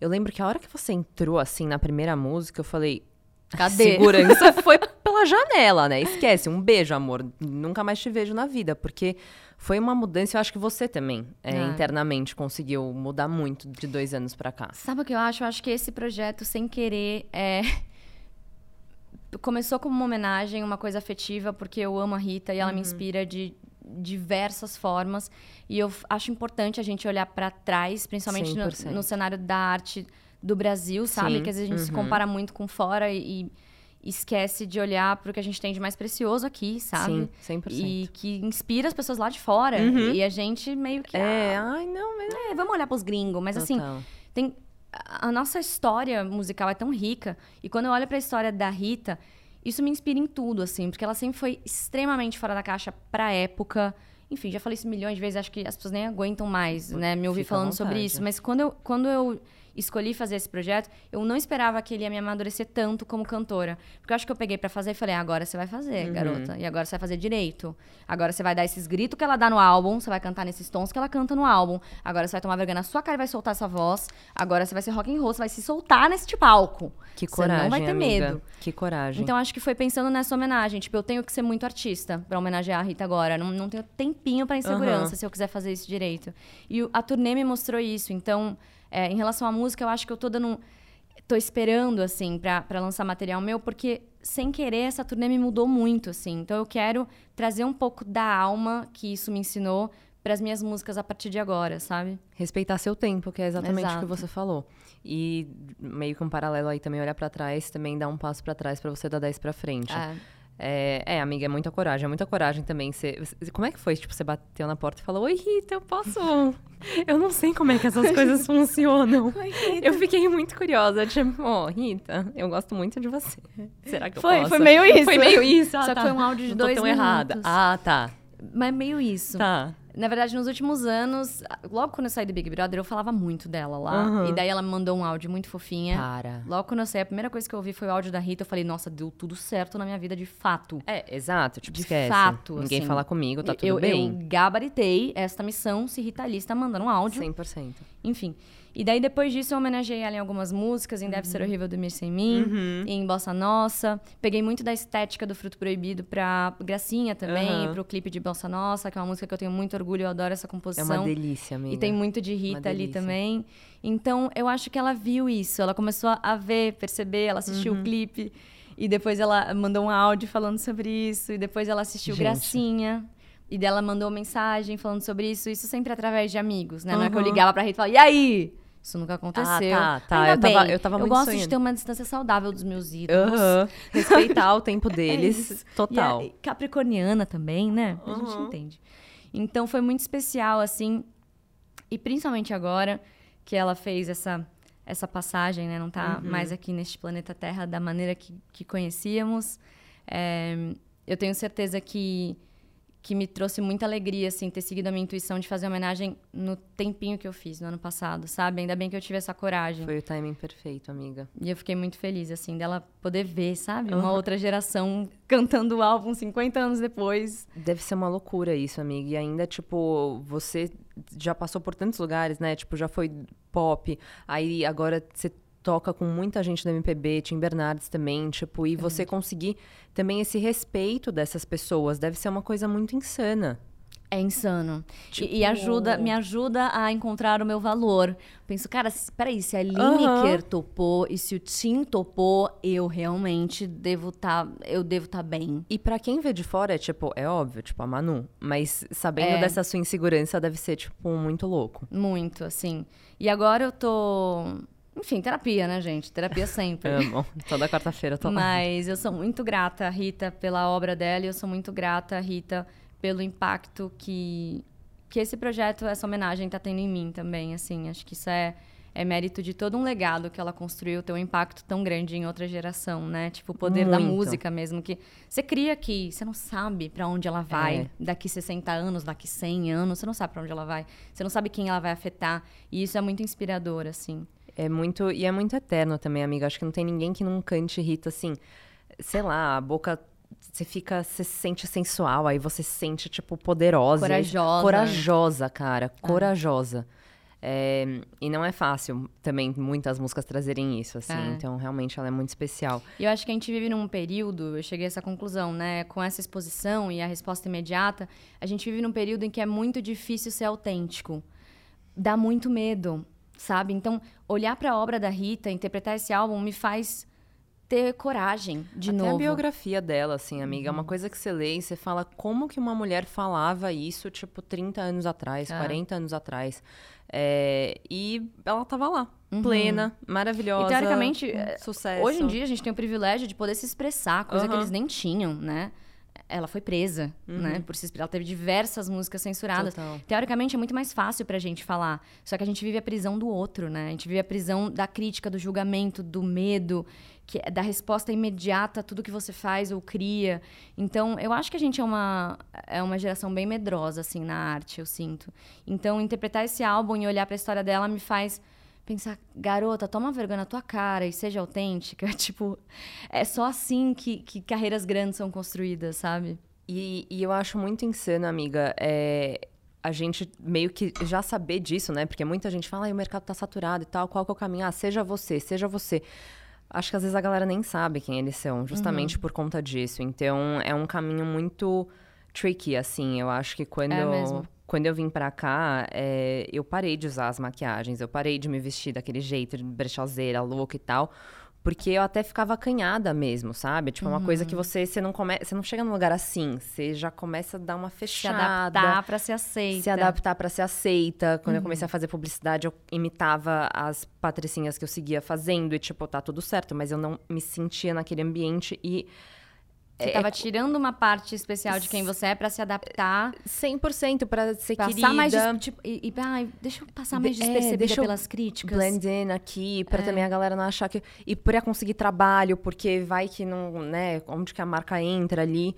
eu lembro que a hora que você entrou, assim, na primeira música, eu falei. Cadê? Segurança foi pela janela, né? Esquece, um beijo, amor. Nunca mais te vejo na vida, porque foi uma mudança. Eu acho que você também, é, Ah. internamente, conseguiu mudar muito de dois anos pra cá. Sabe o que eu acho? Eu acho que esse projeto, sem querer, é... começou como uma homenagem, uma coisa afetiva, porque eu amo a Rita e ela Uhum. me inspira de diversas formas. E eu acho importante a gente olhar para trás, principalmente no, 100%. no cenário da arte do Brasil, sabe? Sim, Que às vezes a gente se uhum. compara muito com fora e, e esquece de olhar para o que a gente tem de mais precioso aqui, sabe? Sim, 100%. E que inspira as pessoas lá de fora. Uhum. E a gente meio que. É, ah, ai, não, mas... é, vamos olhar pros gringos. Mas assim, Total. tem a a nossa história musical é tão rica e quando eu olho para a história da Rita, isso me inspira em tudo assim, porque ela sempre foi extremamente fora da caixa pra época. Enfim, já falei isso milhões de vezes, acho que as pessoas nem aguentam mais, né, me ouvir Fica falando sobre isso, mas quando eu quando eu escolhi fazer esse projeto, eu não esperava que ele ia me amadurecer tanto como cantora. Porque eu acho que eu peguei pra fazer e falei, ah, agora você vai fazer, Uhum. garota. E agora você vai fazer direito. Agora você vai dar esses gritos que ela dá no álbum, você vai cantar nesses tons que ela canta no álbum. Agora você vai tomar vergonha na sua cara e vai soltar essa voz. Agora você vai ser rock and roll, você vai se soltar nesse palco. Que Você coragem, não vai ter amiga. medo. Que coragem. Então acho que foi pensando nessa homenagem. Tipo, eu tenho que ser muito artista pra homenagear a Rita agora. Não, não tenho tempinho pra insegurança Aham. se eu quiser fazer isso direito. E a turnê me mostrou isso. Então, é, em relação à música, eu acho que eu tô dando. Tô esperando, assim, pra, pra lançar material meu, porque sem querer essa turnê me mudou muito, assim. Então eu quero trazer um pouco da alma que isso me ensinou pras minhas músicas a partir de agora, sabe? Respeitar seu tempo, que é exatamente o Exato. que você falou. E meio que um paralelo aí também, olhar pra trás, também dar um passo pra trás pra você dar 10 pra frente. É. É, é, amiga, é muita coragem, é muita coragem também. Você- como é que foi? Tipo, você bateu na porta e falou: Oi, Rita, eu posso. Eu não sei como é que essas coisas funcionam. Eu fiquei muito curiosa. Tipo, ó, Rita, eu gosto muito de você. Será que eu Foi- posso? foi meio isso. Foi meio isso. Ah, Só que tá. foi um áudio de Não dois tão errada. minutos. Ah, tá. Mas meio isso. Tá. Na verdade, nos últimos anos, logo quando eu saí do Big Brother, eu falava muito dela lá. Aham. E daí ela me mandou um áudio muito fofinha. Para. Logo quando eu saí, a primeira coisa que eu ouvi foi o áudio da Rita. Eu falei, nossa, deu tudo certo na minha vida de fato. É, exato. Tipo, De esquece. fato, Ninguém assim. falar comigo, tá tudo eu, bem. eu gabaritei esta missão se Rita Lee está mandando um áudio. 100%. Enfim. E daí, depois disso, eu homenageei ela em algumas músicas, em Deve Uhum. Ser Horrível Dormir Sem Mim, em Bossa Nossa. Peguei muito da estética do Fruto Proibido pra Gracinha também, Aham. pro clipe de Bossa Nossa, que é uma música que eu tenho muito orgulho, eu adoro essa É composição. uma delícia, amiga. E tem muito de Rita ali também. Então, eu acho que ela viu isso. Ela começou a ver, perceber, ela assistiu Uhum. o clipe. E depois ela mandou um áudio falando sobre isso. E depois ela assistiu Gente. Gracinha. E dela mandou mensagem falando sobre isso. Isso sempre através de amigos, né? Não é que eu Uhum. ligava pra Rita e falava, e aí? Isso nunca aconteceu. tá, tá. Ainda Eu tava- bem. eu tava muito gosto de sonhando. ter uma distância saudável dos meus ídolos. Aham. Respeitar o tempo É deles. isso. total. E capricorniana também, né? A gente Uhum. entende. Então foi muito especial, assim. E principalmente agora que ela fez essa, essa passagem, né? Não tá Uhum. mais aqui neste planeta Terra da maneira que, que conhecíamos. É, eu tenho certeza que, que me trouxe muita alegria, assim, ter seguido a minha intuição de fazer homenagem no tempinho que eu fiz, no ano passado, sabe? Ainda bem que eu tive essa coragem. Foi o timing perfeito, amiga. E eu fiquei muito feliz, assim, dela poder ver, sabe? Uhum. Uma outra geração cantando o álbum 50 anos depois. Deve ser uma loucura isso, amiga. E ainda, tipo, você já passou por tantos lugares, né? Tipo, já foi pop. Aí agora você toca com muita gente do MPB, Tim Bernardes também, tipo, e você conseguir também esse respeito dessas pessoas deve ser uma coisa muito insana. É insano. E- Tipo- E, ajuda, me ajuda a encontrar o meu valor. Penso, cara, se- peraí, se a. Lineker topou e se o Tim topou, eu realmente devo tá, eu devo estar bem. E pra quem vê de fora, é tipo, é óbvio, tipo, a Manu. Mas sabendo É. dessa sua insegurança, deve ser, tipo, muito louco. Muito, assim. E agora eu tô. Enfim, terapia, né, gente? Terapia sempre. Amo. Toda quarta-feira eu tô lá. Mas eu sou muito grata, Rita, pela obra dela e eu sou muito grata, Rita, pelo impacto que, que esse projeto, essa homenagem tá tendo em mim também, assim. Acho que isso é, é mérito de todo um legado que ela construiu, ter um impacto tão grande em outra geração, né? Tipo, o poder da Muito. música mesmo, que você cria aqui, você não sabe pra onde ela vai É. daqui 60 anos, daqui 100 anos, você não sabe pra onde ela vai, você não sabe quem ela vai afetar, e isso é muito inspirador, assim. É muito. E é muito eterno também, amiga. Acho que não tem ninguém que não cante Rita assim. Sei lá, a boca. Você fica. Você se sente sensual, aí você se sente, tipo, poderosa. Corajosa. Corajosa, cara. Corajosa. É, e não é fácil também muitas músicas trazerem isso, assim. É. Então, realmente, ela é muito especial. E eu acho que a gente vive num período, eu cheguei a essa conclusão, né? Com essa exposição e a resposta imediata, a gente vive num período em que é muito difícil ser autêntico. Dá muito medo, sabe? Então, olhar para a obra da Rita, interpretar esse álbum, me faz ter coragem de Até novo. a biografia dela, assim, amiga. É uma coisa que você lê e você fala como que uma mulher falava isso, tipo, 30 anos atrás, É. 40 anos atrás. É, e ela tava lá, plena, maravilhosa. E teoricamente, é, sucesso. Hoje em dia a gente tem o privilégio de poder se expressar, coisa que Aham. eles nem tinham, né? Ela foi presa, né? Por se expressar. Ela teve diversas músicas censuradas. Total. Teoricamente é muito mais fácil pra gente falar. Só que a gente vive a prisão do outro, né? A gente vive a prisão da crítica, do julgamento, do medo, que é da resposta imediata a tudo que você faz ou cria. Então, eu acho que a gente é uma, é uma geração bem medrosa, assim, na arte, eu sinto. Então, interpretar esse álbum e olhar pra história dela me faz pensar, garota, toma vergonha na tua cara e seja autêntica. Tipo, é só assim que, que carreiras grandes são construídas, sabe? E, e eu acho muito insano, amiga, é, a gente meio que já saber disso, né? Porque muita gente fala, ah, o mercado tá saturado e tal, qual que é o caminho? Ah, seja você, seja você. Acho que às vezes a galera nem sabe quem eles são, justamente Uhum. por conta disso. Então, é um caminho muito tricky, assim. Eu acho que quando, É mesmo. Quando eu vim pra cá, é, eu parei de usar as maquiagens, eu parei de me vestir daquele jeito, de brechoseira, louca e tal. Porque eu até ficava acanhada mesmo, sabe? Tipo, é uma coisa Uhum. que você, você não come, você não chega num lugar assim, você já começa a dar uma Se fechada. adaptar pra ser aceita. Se adaptar pra ser aceita. Quando eu Uhum. comecei a fazer publicidade, eu imitava as patricinhas que eu seguia fazendo e, tipo, tá tudo certo, mas eu não me sentia naquele ambiente e. Você é- tava tirando uma parte especial de quem você é pra se adaptar. 100% pra ser Passar querida. mais. Tipo, e, e, ai, deixa eu passar mais é, despercebida deixa eu pelas críticas. blend in aqui, É. pra também a galera não achar que. E pra conseguir trabalho, porque vai que não. né? Onde que a marca entra ali.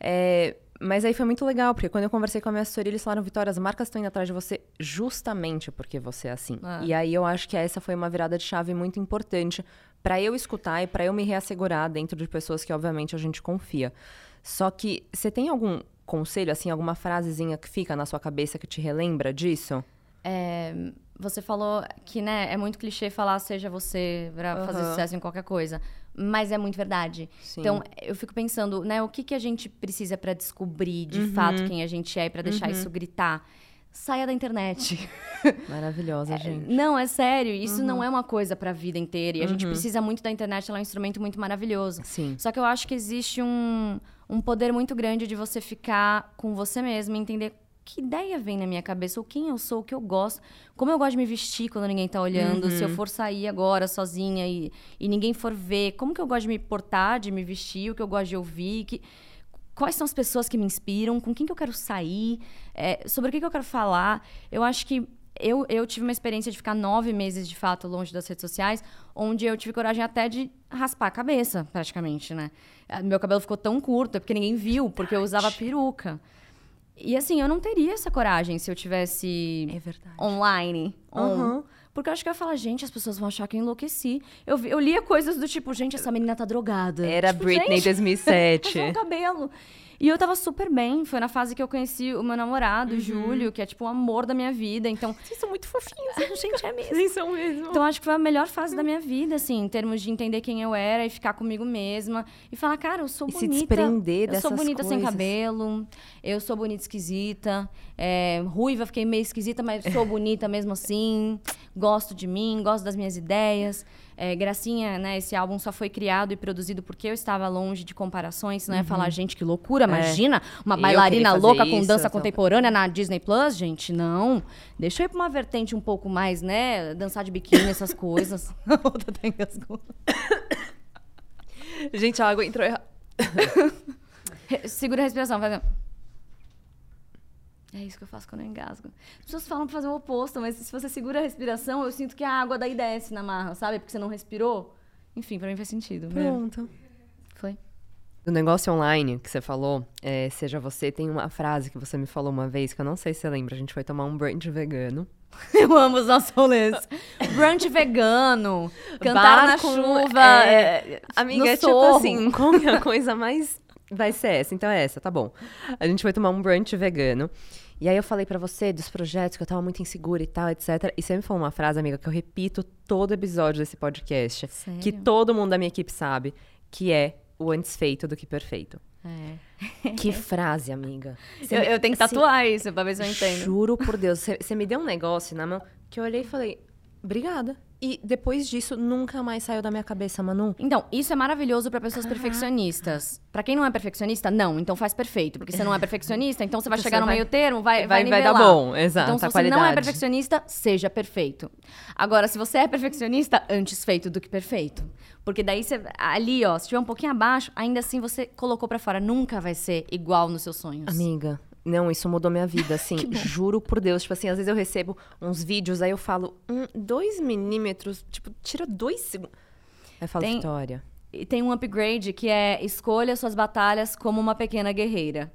É, Mas aí foi muito legal, porque quando eu conversei com a minha assessoria, eles falaram, Vitória, as marcas estão indo atrás de você justamente porque você é assim. Ah. E aí eu acho que essa foi uma virada de chave muito importante pra eu escutar e pra eu me reassegurar dentro de pessoas que, obviamente, a gente confia. Só que você tem algum conselho, assim, alguma frasezinha que fica na sua cabeça que te relembra disso? É, você falou que, né, é muito clichê falar seja você pra fazer Aham. sucesso em qualquer coisa. Mas é muito verdade. Sim. Então, eu fico pensando, né, o que, que a gente precisa pra descobrir de Uhum. fato quem a gente é e pra deixar isso gritar? Saia da internet. Maravilhosa, gente. Não, é sério. Isso Uhum. não é uma coisa pra vida inteira. E a gente precisa muito da internet, ela é um instrumento muito maravilhoso. Sim. Só que eu acho que existe um, um poder muito grande de você ficar com você mesmo e entender que ideia vem na minha cabeça, ou quem eu sou, o que eu gosto, como eu gosto de me vestir quando ninguém tá olhando, se eu for sair agora sozinha e, e ninguém for ver, como que eu gosto de me portar, de me vestir, o que eu gosto de ouvir, que, quais são as pessoas que me inspiram, com quem que eu quero sair, é, sobre o que, que eu quero falar. Eu acho que eu, eu tive uma experiência de ficar nove meses, de fato, longe das redes sociais, onde eu tive coragem até de raspar a cabeça, praticamente, né? Ah, Meu cabelo ficou tão curto, é porque ninguém viu, porque eu usava peruca. E assim, eu não teria essa coragem se eu tivesse É verdade. online. on. Porque eu acho que eu ia falar, gente, as pessoas vão achar que eu enlouqueci. Eu, eu lia coisas do tipo, gente, essa menina tá drogada. Era tipo, Britney gente, 2007. Raspou o cabelo. E eu tava super bem. Foi na fase que eu conheci o meu Uhum. namorado, o Júlio, que é tipo o amor da minha vida. Então, Vocês são muito fofinhos. gente, é mesmo. Vocês são mesmo. Então, acho que foi a melhor fase da minha vida, assim, em termos de entender quem eu era e ficar comigo mesma. E falar, cara, eu sou E se bonita. desprender Eu sou dessas bonita sem coisas. cabelo, eu sou bonita esquisita. é, ruiva, fiquei meio esquisita, mas sou bonita mesmo assim. Gosto de mim, gosto das minhas ideias. É, Gracinha, né, esse álbum só foi criado e produzido porque eu estava longe de comparações. Não é falar, gente, que loucura, imagina uma Uhum. É. Bailarina louca com isso, dança então. contemporânea na Disney Plus, gente, não. Deixa eu ir pra uma vertente um pouco mais, né? Dançar de biquíni, essas coisas. A outra engasgou. Gente, a água entrou errada. Segura a respiração, faz. É isso que eu faço quando eu engasgo. As pessoas falam pra fazer o oposto, mas se você segura a respiração, eu sinto que a água daí desce na marra, sabe? Porque você não respirou. Enfim, pra mim faz sentido. né? Pronto. Foi. Do negócio online que você falou, é, seja você, tem uma frase que você me falou uma vez, que eu não sei se você lembra. A gente foi tomar um brunch vegano. Eu amo os nossos rolês. Brunch vegano. Cantar Bar na com- chuva. é, é, Amiga, no é tipo assim, qual é a coisa mais. Vai ser essa, então é essa, tá bom. A gente foi tomar um brunch vegano. E aí eu falei pra você dos projetos que eu tava muito insegura e tal, etc. E você me falou uma frase, amiga, que eu repito todo episódio desse podcast. Sério? Que todo mundo da minha equipe sabe, que é o antes feito do que perfeito. É. Que frase, amiga. Eu, me- eu tenho que tatuar isso pra ver se eu entendo. Juro por Deus, você você me deu um negócio na mão que eu olhei e falei, obrigada. E depois disso, nunca mais saiu da minha cabeça, Manu. Então, isso é maravilhoso pra pessoas perfeccionistas. Pra quem não é perfeccionista, não. Então faz perfeito. Porque você não é perfeccionista, então você vai Então chegar você no vai- meio termo, vai, vai- vai dar nivelar. bom, exato, Então, se você não é qualidade. perfeccionista, seja perfeito. Agora, se você é perfeccionista, antes feito do que perfeito. Porque daí você. Ali, ó, se estiver um pouquinho abaixo, ainda assim você colocou pra fora. Nunca vai ser igual nos seus sonhos. Amiga, não, isso mudou minha vida, assim, juro por Deus. Tipo assim, às vezes eu recebo uns vídeos, aí eu falo, hum, dois milímetros, tipo, tira dois segundos. Aí eu falo, Tem- Vitória. E tem um upgrade que é escolha suas batalhas como uma pequena guerreira.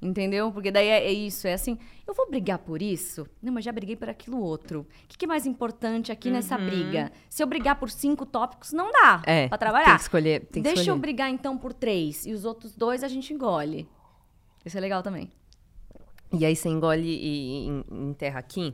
Entendeu? Porque daí é, é isso, é assim, eu vou brigar por isso? Não, mas já briguei por aquilo outro. O que, que é mais importante aqui nessa briga? Se eu brigar por cinco tópicos, não dá Uhum. É, pra tem trabalhar. que escolher, tem que Deixa eu escolher. brigar então por três e os outros dois a gente engole. Isso é legal também. E aí você engole e, e enterra aqui?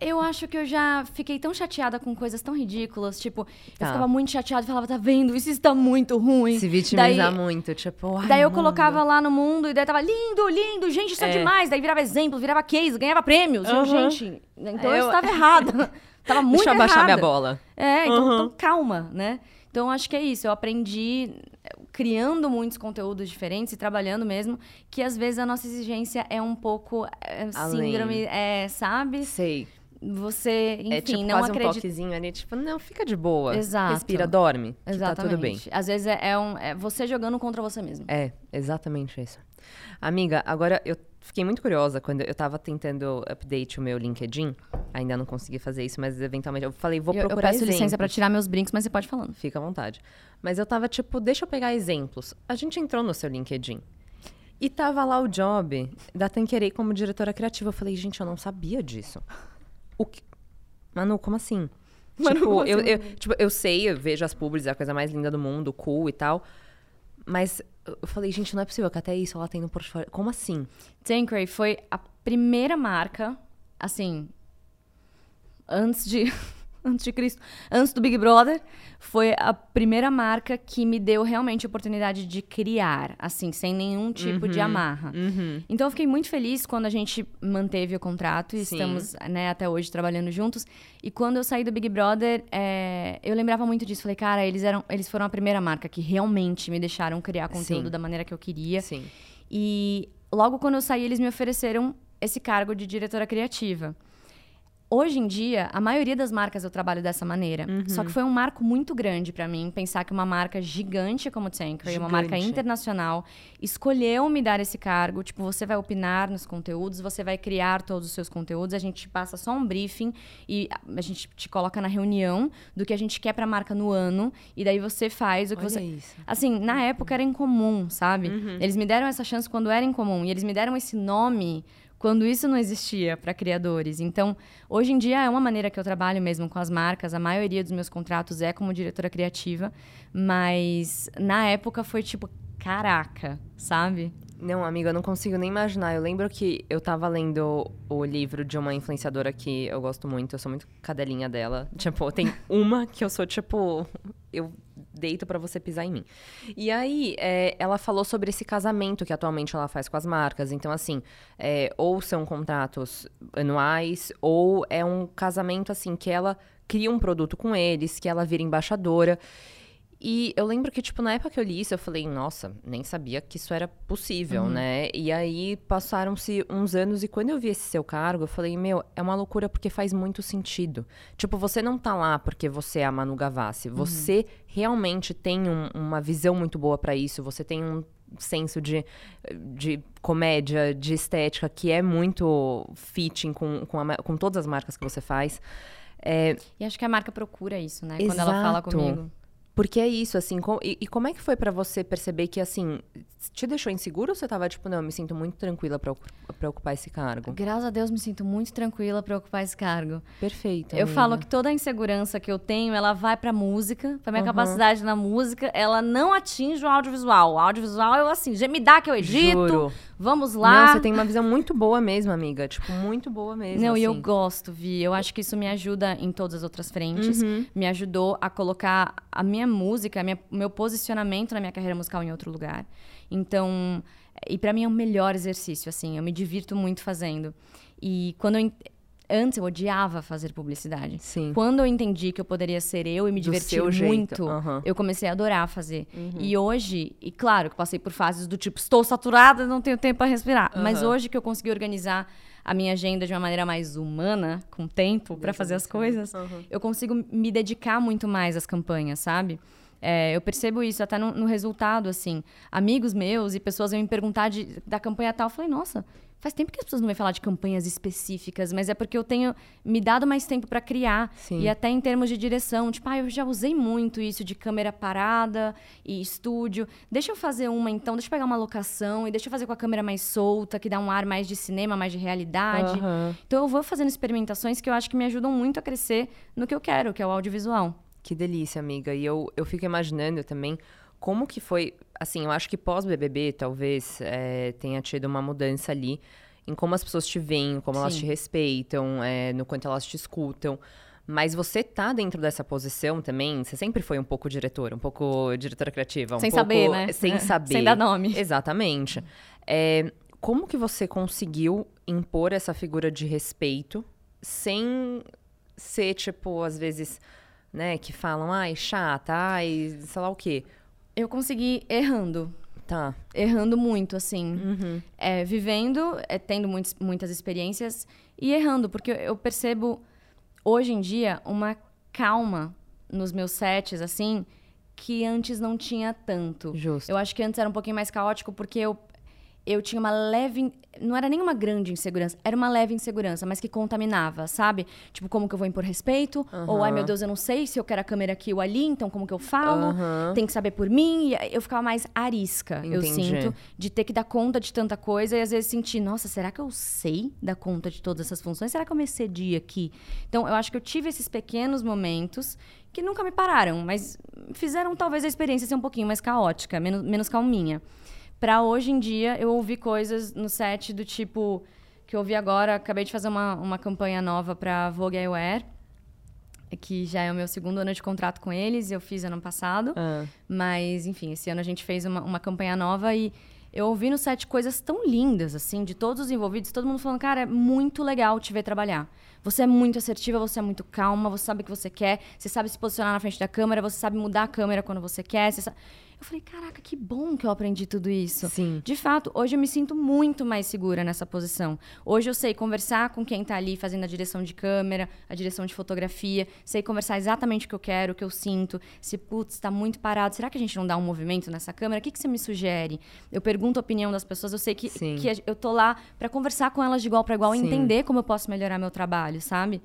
Eu acho que eu já fiquei tão chateada com coisas tão ridículas. Tipo, Tá. eu ficava muito chateada e falava, tá vendo? Isso está muito ruim. Se vitimizar Daí- muito, tipo, ai, Daí eu mundo. colocava lá no mundo e daí tava lindo, lindo, gente, isso é, É. demais. Daí virava exemplo, virava case, ganhava prêmios. Eu, Aham. gente, então eu, Eu- estava errada. tava muito Deixa eu abaixar minha errada. bola. É, então, Uhum. então calma, né? Então acho que é isso. Eu aprendi eh, criando muitos conteúdos diferentes e trabalhando mesmo, que às vezes a nossa exigência é um pouco é, síndrome, é, sabe? Sei. Você, enfim, é tipo não quase um acredita. toquezinho ali, tipo, não, fica de boa. Exato. Respira, dorme. Que Exatamente. tá tudo bem. Às vezes é, é um, é você jogando contra você mesmo. É, exatamente isso. Amiga, agora eu fiquei muito curiosa quando eu tava tentando update o meu LinkedIn. Ainda não consegui fazer isso, mas eventualmente eu falei, vou eu, eu procurar peço licença exemplos. pra tirar meus brincos, mas você pode falando. Fica à vontade. Mas eu tava tipo, deixa eu pegar exemplos. A gente entrou no seu LinkedIn. E tava lá o job da Tanquerei como diretora criativa. Eu falei, gente, eu não sabia disso. O que... Manu, como assim? Manu, tipo, como assim, eu, eu, tipo, eu sei, eu vejo as publis, é a coisa mais linda do mundo, cool e tal. Mas eu falei, gente, não é possível que até isso ela tem no portfólio. Como assim? Tanqueray foi a primeira marca, assim, antes de antes de Cristo, antes do Big Brother, foi a primeira marca que me deu realmente a oportunidade de criar, assim, sem nenhum tipo de amarra. Uhum. Então eu fiquei muito feliz quando a gente manteve o contrato e Sim. estamos, né, até hoje trabalhando juntos. E quando eu saí do Big Brother, é, eu lembrava muito disso. Falei, cara, eles eram, eles foram a primeira marca que realmente me deixaram criar conteúdo Sim. da maneira que eu queria. Sim. E logo quando eu saí, eles me ofereceram esse cargo de diretora criativa. Hoje em dia, a maioria das marcas eu trabalho dessa maneira. Uhum. Só que foi um marco muito grande pra mim pensar que uma marca gigante como Tankeray, uma marca internacional, escolheu me dar esse cargo. Tipo, você vai opinar nos conteúdos, você vai criar todos os seus conteúdos. A gente passa só um briefing e a gente te coloca na reunião do que a gente quer pra marca no ano. E daí você faz o que Olha você. isso. Assim, na época era incomum, sabe? Eles me deram essa chance quando era incomum. E eles me deram esse nome quando isso não existia para criadores. Então, hoje em dia é uma maneira que eu trabalho mesmo com as marcas. A maioria dos meus contratos é como diretora criativa. Mas na época foi tipo, caraca, sabe? Não, amiga, eu não consigo nem imaginar. Eu lembro que eu tava lendo o livro de uma influenciadora que eu gosto muito, eu sou muito cadelinha dela. Tipo, tem uma que eu sou, tipo, eu deito pra você pisar em mim. E aí, é, ela falou sobre esse casamento que atualmente ela faz com as marcas. Então, assim, é, ou são contratos anuais, ou é um casamento, assim, que ela cria um produto com eles, que ela vira embaixadora. E eu lembro que, tipo, na época que eu li isso, eu falei, nossa, nem sabia que isso era possível, né? E aí passaram-se uns anos e quando eu vi esse seu cargo, eu falei, meu, é uma loucura porque faz muito sentido. Tipo, você não tá lá porque você é a Manu Gavassi. Você realmente tem um- uma visão muito boa pra isso, você tem um senso de, de comédia, de estética, que é muito fitting com, com, a com todas as marcas que você faz. É, E acho que a marca procura isso, né? Quando ela fala Exato. comigo. Porque é isso, assim, com- e, e como é que foi pra você perceber que, assim, te deixou inseguro ou você tava, tipo, não, eu me sinto muito tranquila pra ocupar esse cargo? Graças a Deus me sinto muito tranquila para ocupar esse cargo. Perfeito. Eu amiga. falo que toda a insegurança que eu tenho, ela vai pra música, pra minha Uhum. capacidade na música, ela não atinge o audiovisual. O audiovisual eu assim, já me dá que eu edito, Juro. vamos lá. Não, você tem uma visão muito boa mesmo, amiga. Tipo, muito boa mesmo. Não, e eu assim. gosto, Vi. Eu acho que isso me ajuda em todas as outras frentes. Uhum. Me ajudou a colocar a minha música, minha- meu posicionamento na minha carreira musical em outro lugar. Então, e pra mim é o melhor exercício, assim. Eu me divirto muito fazendo. E quando eu. Antes eu odiava fazer publicidade. Sim. Quando eu entendi que eu poderia ser eu e me divertir muito. Uhum. eu comecei a adorar fazer. E hoje, e claro que passei por fases do tipo, estou saturada, não tenho tempo para respirar. Mas Aham. hoje que eu consegui organizar a minha agenda de uma maneira mais humana, com tempo para fazer as coisas, Uhum. eu consigo me dedicar muito mais às campanhas, sabe? É, eu percebo isso até no, no resultado, assim. Amigos meus e pessoas vêm me perguntar de- da campanha tal. Eu falei, nossa, faz tempo que as pessoas não vêm falar de campanhas específicas, mas é porque eu tenho me dado mais tempo para criar. Sim. E até em termos de direção. Tipo, ah, eu já usei muito isso de câmera parada e estúdio. Deixa eu fazer uma então, deixa eu pegar uma locação e deixa eu fazer com a câmera mais solta, que dá um ar mais de cinema, mais de realidade. Aham. Então eu vou fazendo experimentações que eu acho que me ajudam muito a crescer no que eu quero, que é o audiovisual. Que delícia, amiga. E eu, eu fico imaginando também como que foi. Assim, eu acho que pós-BBB, talvez, é, tenha tido uma mudança ali em como as pessoas te veem, como elas Sim. te respeitam, é, no quanto elas te escutam. Mas você tá dentro dessa posição também? Você sempre foi um pouco diretora, um pouco diretora criativa? Um Sem pouco- saber, né? Sem saber. Sem dar nome. Exatamente. É, como que você conseguiu impor essa figura de respeito sem ser, tipo, às vezes, né, que falam, ai, chata, ai, sei lá o quê. Eu consegui errando. Tá. Errando muito, assim. Uhum. É, vivendo, é, tendo muitos- muitas experiências e errando, porque eu- eu percebo hoje em dia uma calma nos meus sets, assim, que antes não tinha tanto. Justo. Eu acho que antes era um pouquinho mais caótico porque eu, eu tinha uma leve. Não era nem uma grande insegurança, era uma leve insegurança, mas que contaminava, sabe? Tipo, como que eu vou impor respeito? Ou, ai meu Deus, eu não sei se eu quero a câmera aqui ou ali, então como que eu falo? Aham. Tem que saber por mim. E eu ficava mais arisca, eu Entendi. sinto, de ter que dar conta de tanta coisa e às vezes sentir, nossa, será que eu sei dar conta de todas essas funções? Será que eu me excedi aqui? Então, eu acho que eu tive esses pequenos momentos que nunca me pararam, mas fizeram talvez a experiência ser um pouquinho mais caótica, menos, menos calminha. Pra hoje em dia, eu ouvi coisas no set do tipo que eu ouvi agora, acabei de fazer uma, uma campanha nova pra Vogue Eyewear, que já é o meu segundo ano de contrato com eles, eu fiz ano passado. Ah, Mas, enfim, esse ano a gente fez uma, uma campanha nova e eu ouvi no set coisas tão lindas, assim, de todos os envolvidos, todo mundo falando, cara, é muito legal te ver trabalhar. Você é muito assertiva, você é muito calma, você sabe o que você quer, você sabe se posicionar na frente da câmera, você sabe mudar a câmera quando você quer. você sa- Eu falei, caraca, que bom que eu aprendi tudo isso. Sim. De fato, hoje eu me sinto muito mais segura nessa posição. Hoje eu sei conversar com quem tá ali fazendo a direção de câmera, a direção de fotografia, sei conversar exatamente o que eu quero, o que eu sinto. Se, putz, tá muito parado, será que a gente não dá um movimento nessa câmera? O que, que você me sugere? Eu pergunto a opinião das pessoas, eu sei que, Sim. que eu tô lá pra conversar com elas de igual para igual e Sim. entender como eu posso melhorar meu trabalho, sabe?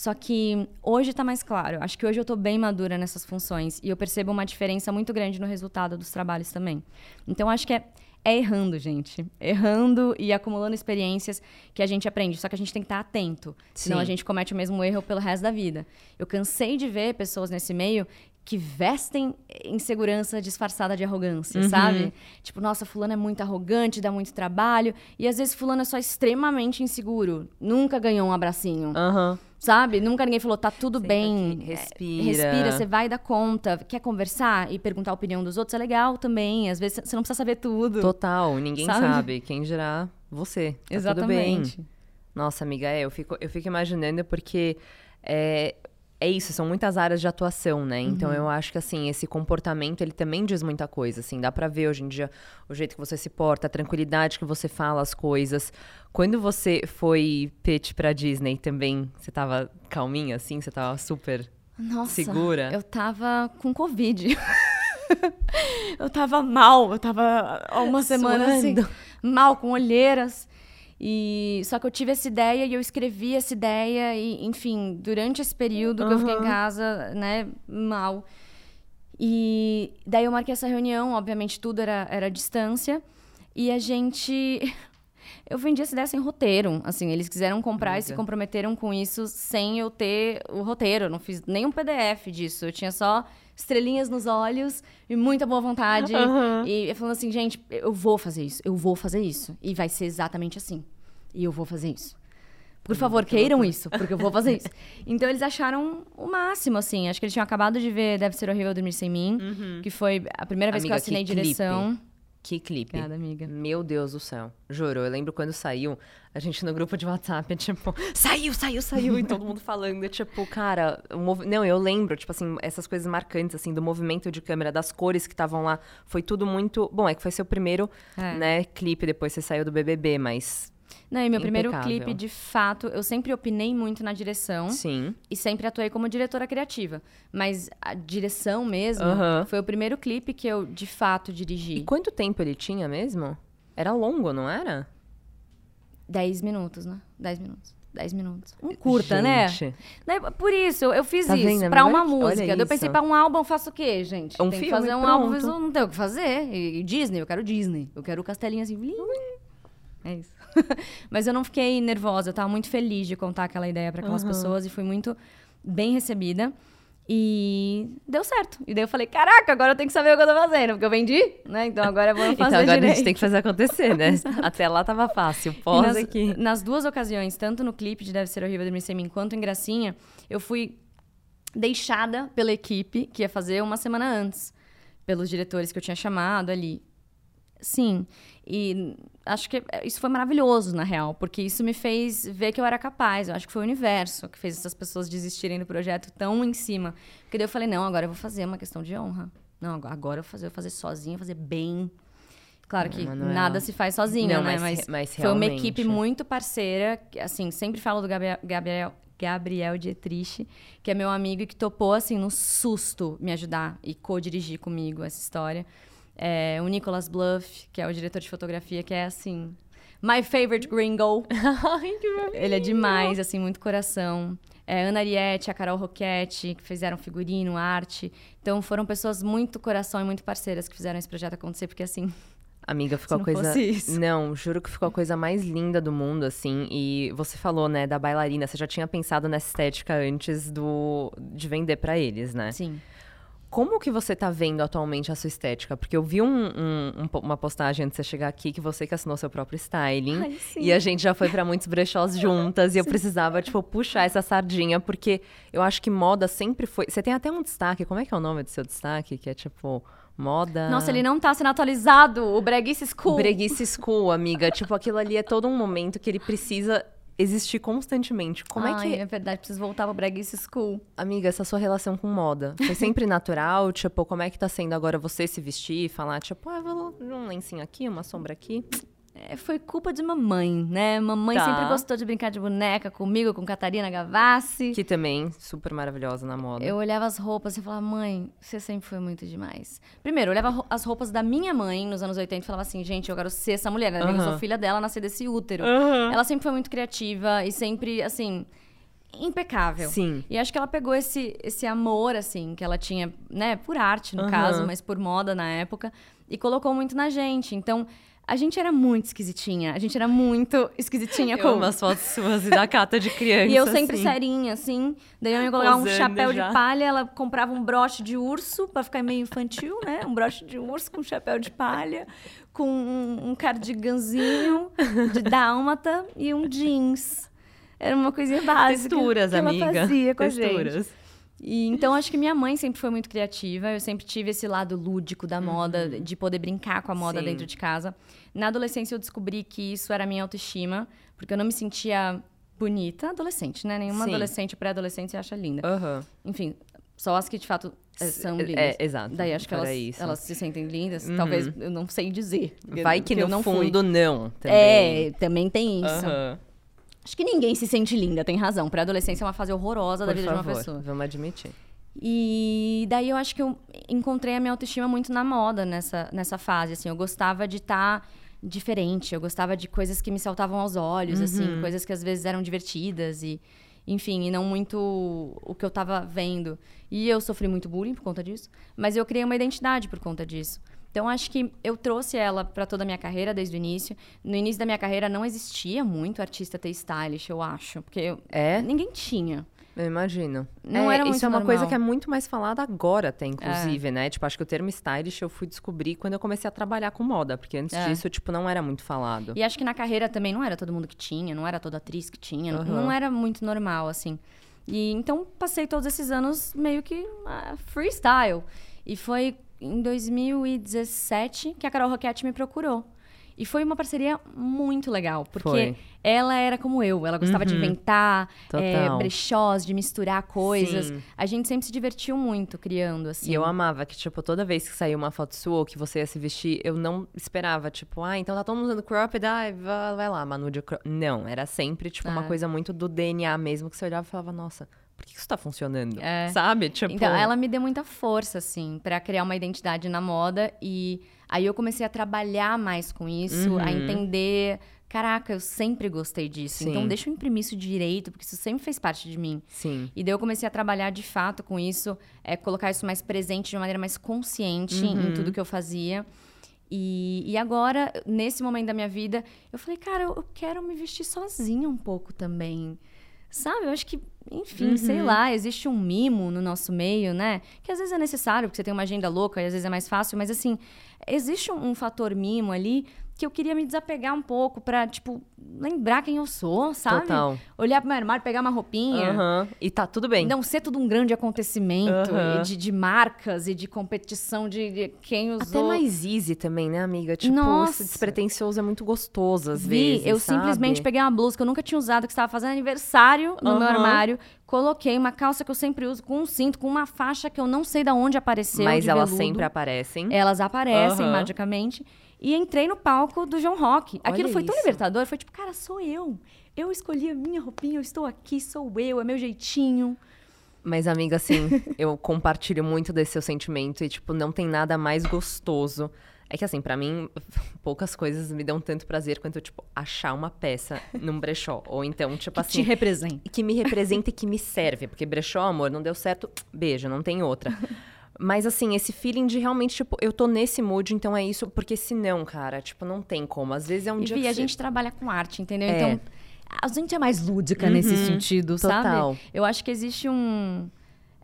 Só que hoje tá mais claro. Acho que hoje eu tô bem madura nessas funções e eu percebo uma diferença muito grande no resultado dos trabalhos também. Então acho que é, é errando, gente. Errando e acumulando experiências que a gente aprende. Só que a gente tem que estar atento. Senão Sim. a gente comete o mesmo erro pelo resto da vida. Eu cansei de ver pessoas nesse meio que vestem insegurança disfarçada de arrogância, sabe? Tipo, nossa, fulano é muito arrogante, dá muito trabalho. E às vezes fulano é só extremamente inseguro. Nunca ganhou um abracinho. Aham. Sabe? Nunca ninguém falou, tá tudo Senta bem. aqui, é, respira. Respira, você vai dar conta. Quer conversar e perguntar a opinião dos outros? É legal também. Às vezes você não precisa saber tudo. Total, ninguém Sabe? sabe. Quem dirá você. Tá Exatamente. Nossa, amiga, é, eu fico, eu fico imaginando porque é, é isso, são muitas áreas de atuação, né? Então Uhum. eu acho que assim, esse comportamento, ele também diz muita coisa, assim, dá pra ver hoje em dia o jeito que você se porta, a tranquilidade que você fala as coisas. Quando você foi pitch pra Disney também, você tava calminha assim, você tava super Nossa, segura? eu tava com Covid. eu tava mal, eu tava há uma semana assim, Suando. mal, com olheiras. E só que eu tive essa ideia e eu escrevi essa ideia e, enfim, durante esse período que eu fiquei em casa, né, mal. E daí eu marquei essa reunião, obviamente tudo era, era à distância. E a gente. Eu vendi essa ideia sem roteiro. Assim, eles quiseram comprar e se comprometeram com isso sem eu ter o roteiro. Eu não fiz nenhum PDF disso. Eu tinha só estrelinhas nos olhos e muita boa vontade. Aham. E falando assim, gente, eu vou fazer isso, eu vou fazer isso. E vai ser exatamente assim. E eu vou fazer isso. Por favor, queiram isso, porque eu vou fazer isso. Então eles acharam o máximo, assim. Acho que eles tinham acabado de ver Deve Ser Horrível Dormir Sem Mim, que foi a primeira vez Amiga, que eu assinei que clipe. Que clipe. Obrigada, amiga. Meu Deus do céu. Juro, eu lembro quando saiu, a gente no grupo de WhatsApp, tipo, saiu, saiu, saiu, e todo mundo falando, tipo, cara, mov... não, eu lembro, tipo assim, essas coisas marcantes, assim, do movimento de câmera, das cores que estavam lá, foi tudo muito. Bom, é que foi seu primeiro, É. né, clipe, depois você saiu do BBB, mas. Não, e meu primeiro Impecável. clipe, de fato, eu sempre opinei muito na direção. Sim. E sempre atuei como diretora criativa. Mas a direção mesmo foi o primeiro clipe que eu, de fato, E dirigi. quanto tempo ele tinha mesmo? Era longo, não era? 10 minutos, né? 10 minutos. 10 minutos. Um curta, né? Gente, Daí, Por isso, eu, fiz Tá isso vendo, pra uma música. Daí eu pensei, pra um álbum eu faço o quê, gente? Um tem que filme, fazer um pronto. álbum, não tem o que fazer. E, e Disney, eu quero Disney. Eu quero o castelinho assim. blim. É isso. Mas eu não fiquei nervosa, eu tava muito feliz de contar aquela ideia pra aquelas pessoas e fui muito bem recebida. E deu certo. E daí eu falei, caraca, agora eu tenho que saber o que eu tô fazendo, porque eu vendi, né? Então agora eu vou fazer Então agora direito. a gente tem que fazer acontecer, né? Até lá tava fácil, pós nas, aqui. nas duas ocasiões, tanto no clipe de Deve Ser Horrível Dormir Sem Mim, quanto em Gracinha, eu fui deixada pela equipe que ia fazer uma semana antes. Pelos diretores que eu tinha chamado ali. Sim. E acho que isso foi maravilhoso, na real, porque isso me fez ver que eu era capaz. Eu acho que foi o universo que fez essas pessoas desistirem do projeto tão em cima. Porque daí eu falei, não, agora eu vou fazer uma questão de honra. Não, agora eu vou fazer, eu vou fazer sozinha, fazer bem. Claro que Manuela. nada se faz sozinho, Não, né? mas Mas, mas foi uma equipe muito parceira. que, Assim, sempre falo do Gabriel, Gabriel, Gabriel Dietrich, que é meu amigo e que topou, assim, no susto me ajudar e co-dirigir comigo essa história. É, o Nicholas Bluff, que é o diretor de fotografia, que é, assim, my favorite gringo. Ai, que Ele é demais, assim, muito coração. É, Ana Ariete, a Carol Roquette, que fizeram figurino, arte. Então, foram pessoas muito coração e muito parceiras que fizeram esse projeto acontecer, porque, assim, Amiga, ficou a coisa. Não, juro que ficou a coisa mais linda do mundo, assim. E você falou, né, da bailarina. Você já tinha pensado nessa estética antes do de vender pra eles, né? sim. Como que você tá vendo atualmente a sua estética? Porque eu vi um- um- um uma postagem antes de você chegar aqui que você que assinou seu próprio styling. Ai, sim. E a gente já foi pra muitos brechós juntas. e eu precisava, tipo, puxar essa sardinha. Porque eu acho que moda sempre foi... Você tem até um destaque. Como é que é o nome do seu destaque? Que é, tipo, moda... Nossa, ele não tá sendo atualizado. O Breguice School. O Breguice School, amiga. tipo, aquilo ali é todo um momento que ele precisa existir constantemente. Como Ai, é que... é verdade, preciso voltar pro Breguice School. Amiga, essa sua relação com moda? Foi sempre natural? Tipo, como é que tá sendo agora você se vestir e falar, tipo, ah, vou um lencinho aqui, uma sombra aqui? É, foi culpa de mamãe, né? Mamãe Tá. sempre gostou de brincar de boneca comigo, com Catarina Gavassi. Que também, super maravilhosa na moda. Eu olhava as roupas e falava, mãe, você sempre foi muito demais. Primeiro, eu olhava as roupas da minha mãe nos anos 80 e falava assim, gente, eu quero ser essa mulher, né? Eu Aham. sou filha dela, nasci desse útero. Aham. Ela sempre foi muito criativa e sempre, assim, impecável. Sim. E acho que ela pegou esse, esse amor, assim, que ela tinha, né, por arte, no Aham. caso, mas por moda na época, e colocou muito na gente. Então, a gente era muito esquisitinha. A gente era muito esquisitinha Eu com. amo as fotos suas e da cata de criança. E eu sempre assim. serinha, assim. Daí eu ia colocar um chapéu já. de palha, ela comprava um broche de urso pra ficar meio infantil, né? Um broche de urso com chapéu de palha, com um, um cardiganzinho de dálmata e um jeans. Era uma coisinha básica. Texturas, que ela amiga. fazia com a gente. E, então, acho que minha mãe sempre foi muito criativa. Eu sempre tive esse lado lúdico da moda, de poder brincar com a moda Uhum. Sim. dentro de casa. Na adolescência, eu descobri que isso era a minha autoestima, porque eu não me sentia bonita. Adolescente, né? Nenhuma Sim. adolescente, pré-adolescente se acha linda. Aham. Enfim, só as que de fato eh, são É, lindas. exato. Daí acho que elas, isso. elas se sentem lindas. Uhum. Talvez eu não sei dizer. Vai que eu no não fui. fundo não. Também. É, também tem isso. Aham. Acho que ninguém se sente linda, tem razão. Pré-adolescência é uma fase horrorosa da Por vida de favor, uma pessoa. vamos admitir. E daí eu acho que eu encontrei a minha autoestima muito na moda nessa, nessa fase, assim. Eu gostava de estar diferente, eu gostava de coisas que me saltavam aos olhos, assim. Coisas que às vezes eram divertidas e... enfim, e não muito o que eu tava vendo. E eu sofri muito bullying por conta disso, mas eu criei uma identidade por conta disso. Então acho que eu trouxe ela para toda a minha carreira desde o início. No início da minha carreira não existia muito artista ter stylist, eu acho, porque eu, É? ninguém tinha. Eu imagino. Não É, era Isso muito é uma normal. coisa que é muito mais falada agora, até, inclusive, né? Tipo, acho que o termo stylish eu fui descobrir quando eu comecei a trabalhar com moda, porque antes É. disso, tipo, não era muito falado. E acho que na carreira também não era todo mundo que tinha, não era toda atriz que tinha, não- Aham. não era muito normal, assim. E então passei todos esses anos meio que ah, freestyle. E foi em 2017 que a Carol Roquette me procurou. E foi uma parceria muito legal, porque Foi. ela era como eu, ela gostava de Uhum. inventar é, brechós, de misturar coisas. Sim. A gente sempre se divertiu muito criando, assim. E eu amava que, tipo, toda vez que saía uma foto sua ou que você ia se vestir, eu não esperava, tipo, ah, então tá todo mundo usando cropped, ah, vai, lá, Manu de crop. Não, era sempre, tipo, uma É. coisa muito do DNA mesmo, que você olhava e falava, nossa, por que isso tá funcionando? É. Sabe? Tipo. Então, ela me deu muita força, assim, pra criar uma identidade na moda. E aí eu comecei a trabalhar mais com isso, a Uhum. entender. Caraca, eu sempre gostei disso. Então, Sim. deixa eu imprimir isso direito, porque isso sempre fez parte de mim. Sim. E daí eu comecei a trabalhar de fato com isso, é, colocar isso mais presente de uma maneira mais consciente Uhum. em tudo que eu fazia. E, e agora, nesse momento da minha vida, eu falei, cara, eu, eu quero me vestir sozinha um pouco também. Sabe? Eu acho que, enfim, sei lá, existe um mimo no nosso meio, né? Que às vezes é necessário, porque você tem uma agenda louca e às vezes é mais fácil, mas assim, existe um, um fator mimo ali que eu queria me desapegar um pouco pra, tipo, lembrar quem eu sou, sabe? Total. Olhar pro meu armário, pegar uma roupinha. Aham. E tá tudo bem. Não ser tudo um grande acontecimento e de, de marcas e de competição de, de quem usou. Até mais easy também, né, amiga? Tipo, Nossa. despretensioso é muito gostoso, às Vi, vezes. eu sabe? simplesmente peguei uma blusa que eu nunca tinha usado, que estava fazendo aniversário no meu Aham. armário. Coloquei uma calça que eu sempre uso com um cinto, com uma faixa que eu não sei de onde apareceu. Mas elas veludo. sempre aparecem. Elas aparecem magicamente. E entrei no palco do João Rock. Aquilo Olha foi tão isso. libertador. Foi tipo, cara, sou eu. Eu escolhi a minha roupinha, eu estou aqui, sou eu, é meu jeitinho. Mas, amiga, assim, eu compartilho muito desse seu sentimento e, tipo, não tem nada mais gostoso. É que, assim, pra mim, poucas coisas me dão tanto prazer quanto, tipo, achar uma peça num brechó. Ou então, tipo Que assim. te representa. que me representa e que me serve. Porque brechó, amor, não deu certo, beijo, não tem outra. Mas, assim, esse feeling de realmente, tipo, eu tô nesse mood, então é isso. Porque senão, cara, tipo, não tem como. Às vezes é um E dia que a gente trabalha com arte, entendeu? É. Então, a gente é mais lúdica nesse Uhum, sentido, total. sabe? Eu acho que existe um.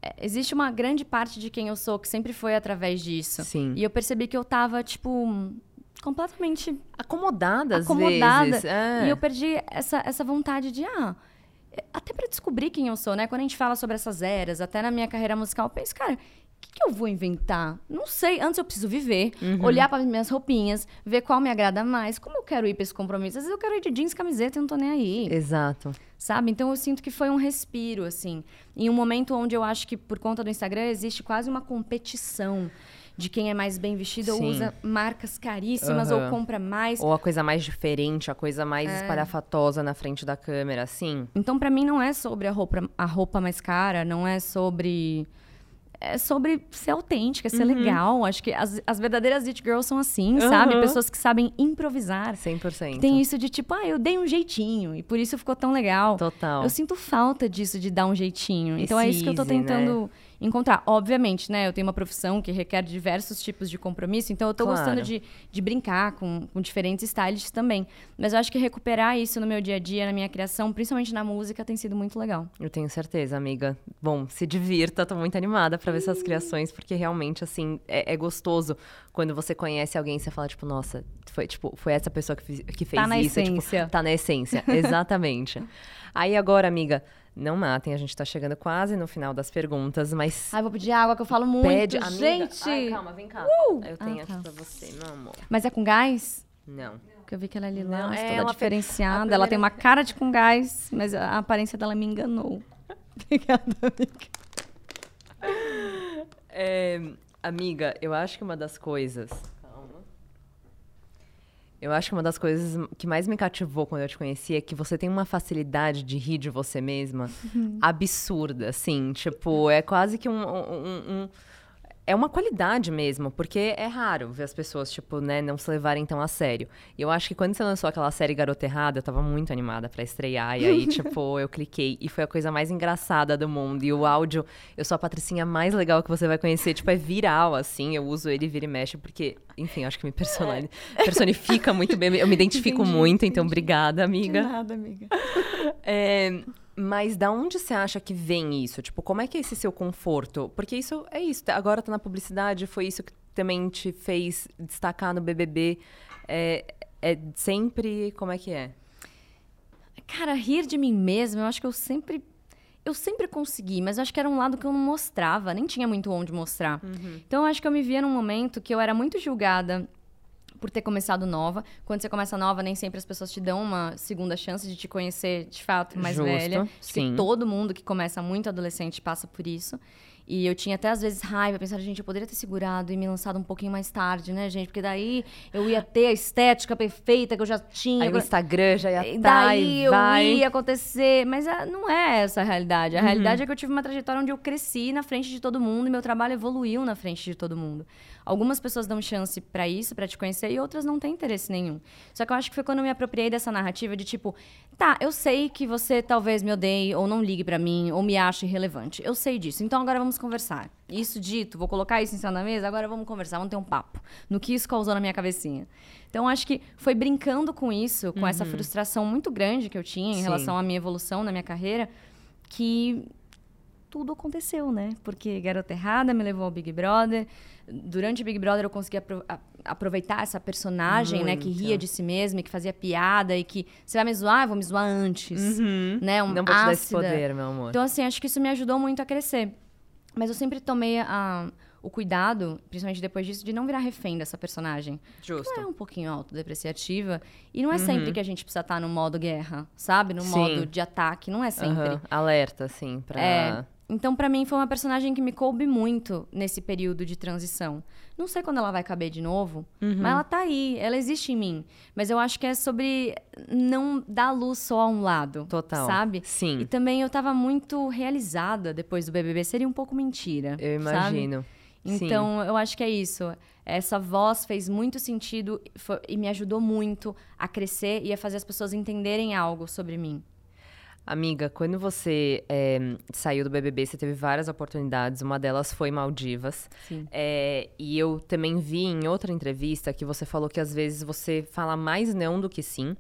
é, Existe uma grande parte de quem eu sou que sempre foi através disso. Sim. E eu percebi que eu tava, tipo, completamente Acomodada, às acomodada. vezes. É. E eu perdi essa, essa vontade de, ah, até pra descobrir quem eu sou, né? Quando a gente fala sobre essas eras, até na minha carreira musical, eu penso, cara, que, que eu vou inventar? Não sei. Antes eu preciso viver, Uhum. olhar para minhas roupinhas, ver qual me agrada mais, como eu quero ir pra esse compromisso. Às vezes eu quero ir de jeans, camiseta e não tô nem aí Exato. sabe? Então eu sinto que foi um respiro, assim. Em um momento onde eu acho que, por conta do Instagram, existe quase uma competição de quem é mais bem vestido ou Sim. usa marcas caríssimas Aham. ou compra mais. Ou a coisa mais diferente, a coisa mais É. espalhafatosa na frente da câmera, assim. Então, pra mim, não é sobre a roupa, a roupa mais cara, não é sobre. É sobre ser autêntica, ser legal. Acho que as, as verdadeiras It Girls são assim, sabe? Aham. Pessoas que sabem improvisar. 100%. Tem isso de tipo, ah, eu dei um jeitinho e por isso ficou tão legal. Total. Eu sinto falta disso, de dar um jeitinho. Então é isso que eu tô easy, né? Encontrar. Obviamente, né? Eu tenho uma profissão que requer diversos tipos de compromisso, então eu tô Claro. gostando de, de brincar com, com diferentes stylists também. Mas eu acho que recuperar isso no meu dia a dia, na minha criação, principalmente na música, tem sido muito legal. Eu tenho certeza, amiga. Bom, se divirta, tô muito animada pra ver suas criações, porque realmente, assim, é, é gostoso quando você conhece alguém e você fala, tipo, nossa, foi, tipo, foi essa pessoa que, fiz- que fez Tá na isso. tipo, essência. tá na essência, exatamente. Aí agora, amiga, não matem, a gente tá chegando quase no final das perguntas, mas Ai, vou pedir água que eu falo muito. pede, amiga. Gente! Ai, calma, vem cá. Eu tenho Ah, aqui tá. pra você, meu amor. Mas é com gás? Não. Porque eu vi que ela é Não, lilás, é, toda ela fe- diferenciada. a Ela tem primeira- uma cara de com gás, mas a aparência dela me enganou. Obrigada, amiga. É, amiga, eu acho que uma das coisas. Eu acho que uma das coisas que mais me cativou quando eu te conheci é que você tem uma facilidade de rir de você mesma absurda, assim. Tipo, é quase que um- um- um- é uma qualidade mesmo, porque é raro ver as pessoas, tipo, né, não se levarem tão a sério. E eu acho que quando você lançou aquela série Garota Errada, eu tava muito animada para estrear. E aí, tipo, eu cliquei e foi a coisa mais engraçada do mundo. E o áudio, eu sou a patricinha mais legal que você vai conhecer. Tipo, é viral, assim. Eu uso ele vira e mexe, porque, enfim, acho que me personifica, personifica muito bem. Eu me identifico entendi, muito, então entendi. obrigada, amiga. De nada, amiga. É, mas da onde você acha que vem isso? Tipo, como é que é esse seu conforto? Porque isso é isso. Agora tá na publicidade, foi isso que também te fez destacar no BBB. É, é sempre. Como é que é? Cara, rir de mim mesma, eu acho que eu sempre. Eu sempre consegui, mas eu acho que era um lado que eu não mostrava, nem tinha muito onde mostrar. Uhum. Então eu acho que eu me via num momento que eu era muito julgada por ter começado nova. Quando você começa nova, nem sempre as pessoas te dão uma segunda chance de te conhecer de fato mais Justo, velha. Sim. que todo mundo que começa muito adolescente passa por isso. E eu tinha até às vezes raiva, pensando, gente, eu poderia ter segurado e me lançado um pouquinho mais tarde, né, gente? Porque daí eu ia ter a estética perfeita que eu já tinha. Aí o Instagram já ia estar. Daí eu vai. ia acontecer. Mas ah, não é essa a realidade. A uhum. realidade é que eu tive uma trajetória onde eu cresci na frente de todo mundo e meu trabalho evoluiu na frente de todo mundo. Algumas pessoas dão chance para isso, para te conhecer, e outras não têm interesse nenhum. Só que eu acho que foi quando eu me apropriei dessa narrativa de tipo, tá, eu sei que você talvez me odeie, ou não ligue para mim, ou me ache irrelevante. Eu sei disso. Então agora vamos conversar. Isso dito, vou colocar isso em cima da mesa, agora vamos conversar, vamos ter um papo. No que isso causou na minha cabecinha. Então acho que foi brincando com isso, com uhum. essa frustração muito grande que eu tinha em Sim. relação à minha evolução na minha carreira, que tudo aconteceu, né? Porque Garota Errada me levou ao Big Brother. Durante o Big Brother eu consegui apro aproveitar essa personagem, Muito. né? Que ria de si mesma, que fazia piada e que você vai me zoar, eu vou me zoar antes. Uhum. Né? Um Não vou te dar esse poder, meu amor. Então, assim, acho que isso me ajudou muito a crescer. Mas eu sempre tomei a, o cuidado, principalmente depois disso, de não virar refém dessa personagem. Justo. Ela é um pouquinho autodepreciativa. E não é uhum. sempre que a gente precisa estar no modo guerra, sabe? No Sim. modo de ataque. Não é sempre. Uhum. Alerta, assim, pra... É. Então, para mim, foi uma personagem que me coube muito nesse período de transição. Não sei quando ela vai caber de novo, uhum. mas ela tá aí, ela existe em mim. Mas eu acho que é sobre não dar luz só a um lado. Total. Sabe? Sim. E também eu tava muito realizada depois do BBB. Seria um pouco mentira. Eu imagino. Sabe? Então, Sim. eu acho que é isso. Essa voz fez muito sentido foi, e me ajudou muito a crescer e a fazer as pessoas entenderem algo sobre mim. Amiga, quando você é, saiu do BBB, você teve várias oportunidades. Uma delas foi Maldivas. É, e eu também vi em outra entrevista que você falou que às vezes você fala mais não do que sim.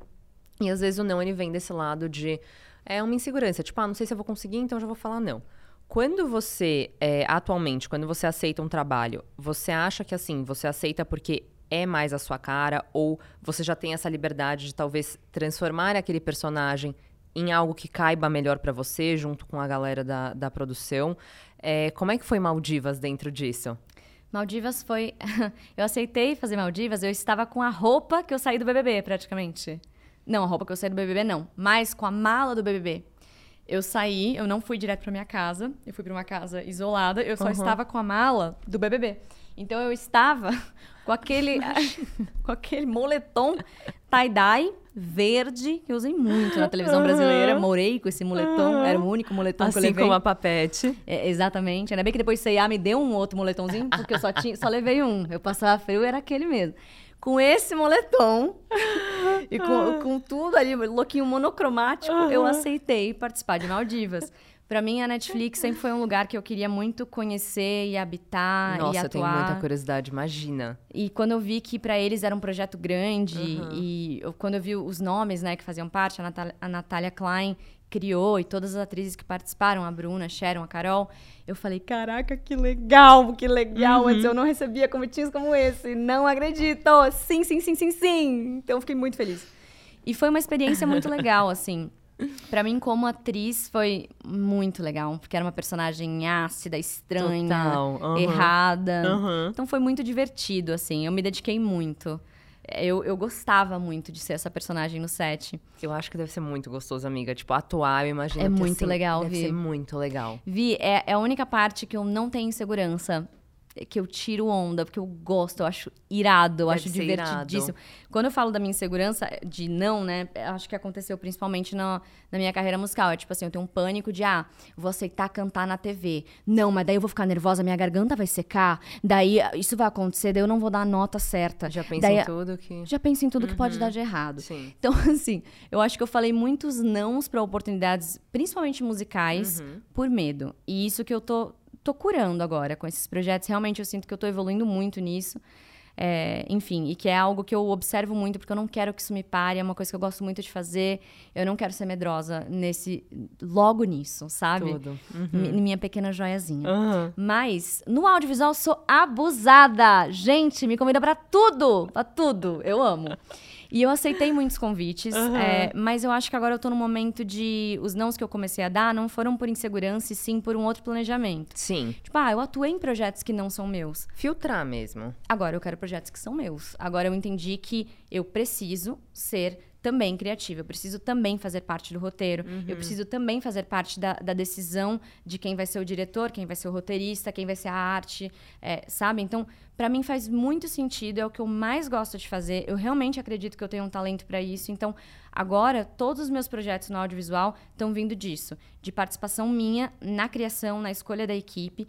E às vezes o não ele vem desse lado de é uma insegurança. Tipo, ah, não sei se eu vou conseguir, então já vou falar não. Quando você, é, atualmente, quando você aceita um trabalho, você acha que assim, você aceita porque é mais a sua cara ou você já tem essa liberdade de talvez transformar aquele personagem em algo que caiba melhor para você, junto com a galera da, da produção. É, como é que foi Maldivas dentro disso? Maldivas foi. eu aceitei fazer Maldivas, eu estava com a roupa que eu saí do BBB, praticamente. Não, a roupa que eu saí do BBB, não. Mas com a mala do BBB. Eu saí, eu não fui direto para minha casa, eu fui para uma casa isolada, eu só uhum. estava com a mala do BBB. Então eu estava com aquele com aquele moletom tie-dye verde, que eu usei muito na televisão brasileira. Morei com esse moletom, era o único moletom assim que eu levei. Assim como a papete. É, exatamente. Ainda bem que depois C&A me deu um outro moletomzinho, porque eu só, tinha, só levei um. Eu passava frio, era aquele mesmo. Com esse moletom e com, com tudo ali, lookinho monocromático, eu aceitei participar de Maldivas. Para mim, a Netflix sempre foi um lugar que eu queria muito conhecer e habitar Nossa, e atuar. eu tenho muita curiosidade, imagina. E quando eu vi que para eles era um projeto grande uhum. e eu, quando eu vi os nomes, né, que faziam parte, a Natália, a Natália Klein criou e todas as atrizes que participaram, a Bruna, a Sharon, a Carol, eu falei, caraca, que legal, que legal. Uhum. Antes eu não recebia convitinhos como esse. Não acredito. Sim, sim, sim, sim, sim. Então eu fiquei muito feliz. E foi uma experiência muito legal, assim. Pra mim, como atriz, foi muito legal. Porque era uma personagem ácida, estranha, uhum. errada. Uhum. Então foi muito divertido, assim. Eu me dediquei muito. Eu, eu gostava muito de ser essa personagem no set. Eu acho que deve ser muito gostoso, amiga. Tipo, atuar, eu imagino é muito assim, legal, deve Vi. ser muito legal. Vi, é, é a única parte que eu não tenho insegurança que eu tiro onda, porque eu gosto, eu acho irado, eu Deve acho divertidíssimo. Quando eu falo da minha insegurança de não, né? Acho que aconteceu principalmente na, na minha carreira musical. É tipo assim, eu tenho um pânico de, ah, vou aceitar cantar na TV. Não, mas daí eu vou ficar nervosa, minha garganta vai secar. Daí isso vai acontecer, daí eu não vou dar a nota certa. Já pensa daí, em tudo que. Já penso em tudo que pode dar de errado. Sim. Então, assim, eu acho que eu falei muitos nãos para oportunidades, principalmente musicais, por medo. E isso que eu tô, tô curando agora com esses projetos. Realmente eu sinto que eu tô evoluindo muito nisso. É, enfim, e que é algo que eu observo muito, porque eu não quero que isso me pare, é uma coisa que eu gosto muito de fazer. Eu não quero ser medrosa nesse. logo nisso, sabe? Tudo. Mi- Minha pequena joiazinha. Aham. Mas no audiovisual eu sou abusada. Gente, me convida pra tudo, pra tudo. Eu amo. E eu aceitei muitos convites, é, mas eu acho que agora eu tô no momento de. Os nãos que eu comecei a dar não foram por insegurança, e sim por um outro planejamento. Sim. Tipo, ah, eu atuei em projetos que não são meus. Filtrar mesmo. Agora eu quero projetos que são meus. Agora eu entendi que eu preciso ser também criativa. Eu preciso também fazer parte do roteiro. Eu preciso também fazer parte da, da decisão de quem vai ser o diretor, quem vai ser o roteirista, quem vai ser a arte, é, sabe? Então, pra mim faz muito sentido. É o que eu mais gosto de fazer. Eu realmente acredito que eu tenho um talento pra isso. Então, agora todos os meus projetos no audiovisual estão vindo disso, de participação minha na criação, na escolha da equipe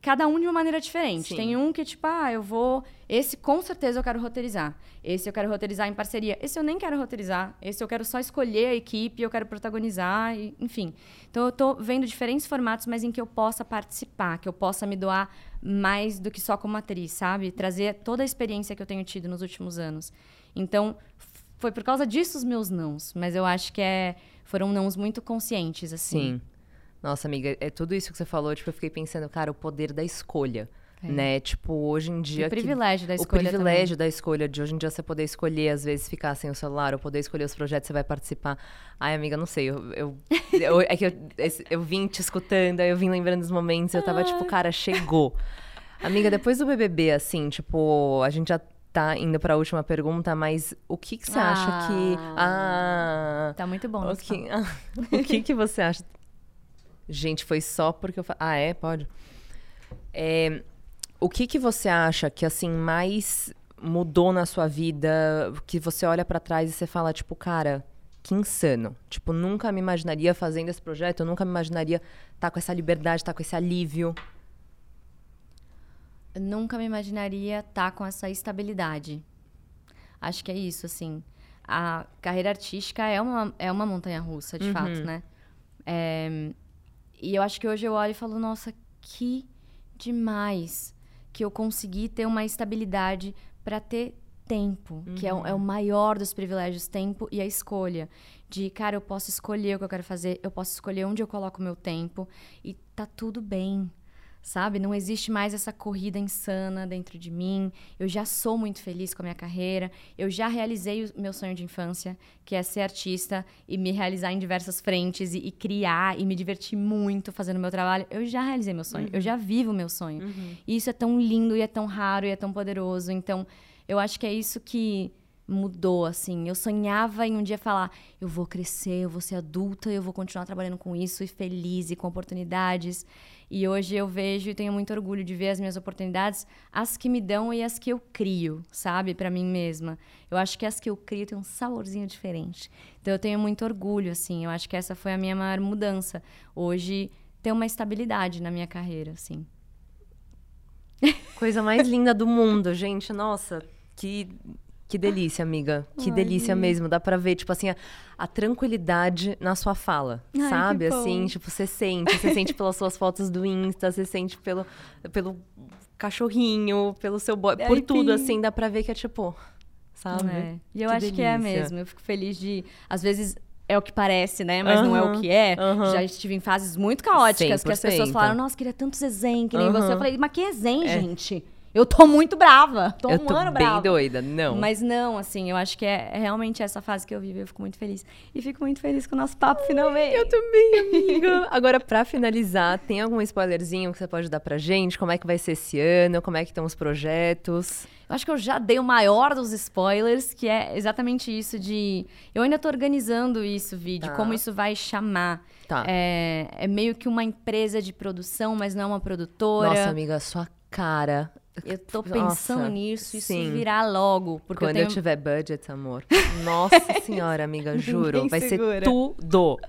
cada um de uma maneira diferente. Sim. Tem um que, tipo, ah, eu vou. Esse com certeza eu quero roteirizar. Esse eu quero roteirizar em parceria. Esse eu nem quero roteirizar. Esse eu quero só escolher a equipe, eu quero protagonizar, e, enfim. Então eu tô vendo diferentes formatos, mas em que eu possa participar, que eu possa me doar mais do que só como atriz, sabe? Trazer toda a experiência que eu tenho tido nos últimos anos. Então, foi por causa disso os meus nãos. Mas eu acho que é, foram nãos muito conscientes, assim. Sim. Nossa, amiga, é tudo isso que você falou, tipo, eu fiquei pensando, cara, o poder da escolha. Né? Tipo, hoje em dia. É. o privilégio da O escolha privilégio da escolha, de hoje em dia você poder escolher, às vezes, ficar sem o celular, ou poder escolher os projetos que você vai participar. Ai, amiga, não sei. Eu, eu, eu- é que eu, eu vim te escutando, aí eu vim lembrando dos momentos, eu tava tipo, cara, chegou. Amiga, depois do BBB, assim, tipo, a gente já tá indo pra última pergunta, mas o que, que você acha que. Ah. Tá muito bom. O que, o que que você acha? Gente, foi só porque eu fa... Ah, é? Pode. É, o que que você acha que, assim, mais mudou na sua vida? Que você olha pra trás e você fala, tipo, cara, que insano. Tipo, nunca me imaginaria fazendo esse projeto, eu nunca me imaginaria estar com essa liberdade, estar com esse alívio. Eu nunca me imaginaria estar com essa estabilidade. Acho que é isso, assim. A carreira artística é uma, é uma montanha russa, de fato, né? É, e eu acho que hoje eu olho e falo, nossa, que demais que eu consegui ter uma estabilidade para ter tempo, que é, o- é o maior dos privilégios, tempo e a escolha. De, cara, eu posso escolher o que eu quero fazer, eu posso escolher onde eu coloco o meu tempo e tá tudo bem. Sabe? Não existe mais essa corrida insana dentro de mim. Eu já sou muito feliz com a minha carreira. Eu já realizei o meu sonho de infância, que é ser artista e me realizar em diversas frentes e, e criar e me divertir muito fazendo meu trabalho. Eu já realizei meu sonho. Eu já vivo o meu sonho. E isso é tão lindo e é tão raro e é tão poderoso. Então, eu acho que é isso que mudou, assim. Eu sonhava em um dia falar: eu vou crescer, eu vou ser adulta, eu vou continuar trabalhando com isso e feliz e com oportunidades. E hoje eu vejo e tenho muito orgulho de ver as minhas oportunidades, as que me dão e as que eu crio, sabe, Pra mim mesma. Eu acho que as que eu crio têm um saborzinho diferente. Então eu tenho muito orgulho, assim. Eu acho que essa foi a minha maior mudança. Hoje tem uma estabilidade na minha carreira, assim. Coisa mais linda do mundo, gente. Nossa, que, que delícia, amiga. Que delícia mesmo. Dá pra ver, tipo assim, a, a tranquilidade na sua fala, Ai, sabe? Assim, tipo, você sente. Você sente pelas suas fotos do Insta, você sente pelo, pelo cachorrinho, pelo seu boy. Por Ai, tudo, sim. assim, dá pra ver que é tipo, sabe? É. E eu Que acho que é delícia. mesmo. Eu fico feliz de. Às vezes é o que parece, né? Mas não é o que é. aham. Já estive em fases muito caóticas que as 100%. pessoas falaram: nossa, queria tanto zen, que nem Aham. você. Eu falei: mas que é zen, gente? Eu tô muito brava. Tô eu um tô ano bem brava. doida, não. Mas não, assim, eu acho que é é realmente essa fase que eu vivo. e Eu fico muito feliz. E fico muito feliz com o nosso papo finalmente. Eu também, amiga. Agora, pra finalizar, tem algum spoilerzinho que você pode dar pra gente? Como é que vai ser esse ano? Como é que estão os projetos? Eu acho que eu já dei o maior dos spoilers, que é exatamente isso de... Eu ainda tô organizando isso, Vi, de Tá. como isso vai chamar. Tá. É, é meio que uma empresa de produção, mas não é uma produtora. Nossa, amiga, sua Cara, Eu tô pensando Nossa, nisso, isso sim. virar logo. Porque quando eu eu, tenho... tiver budget, amor. Nossa senhora, amiga, juro. Vai segura. ser tudo.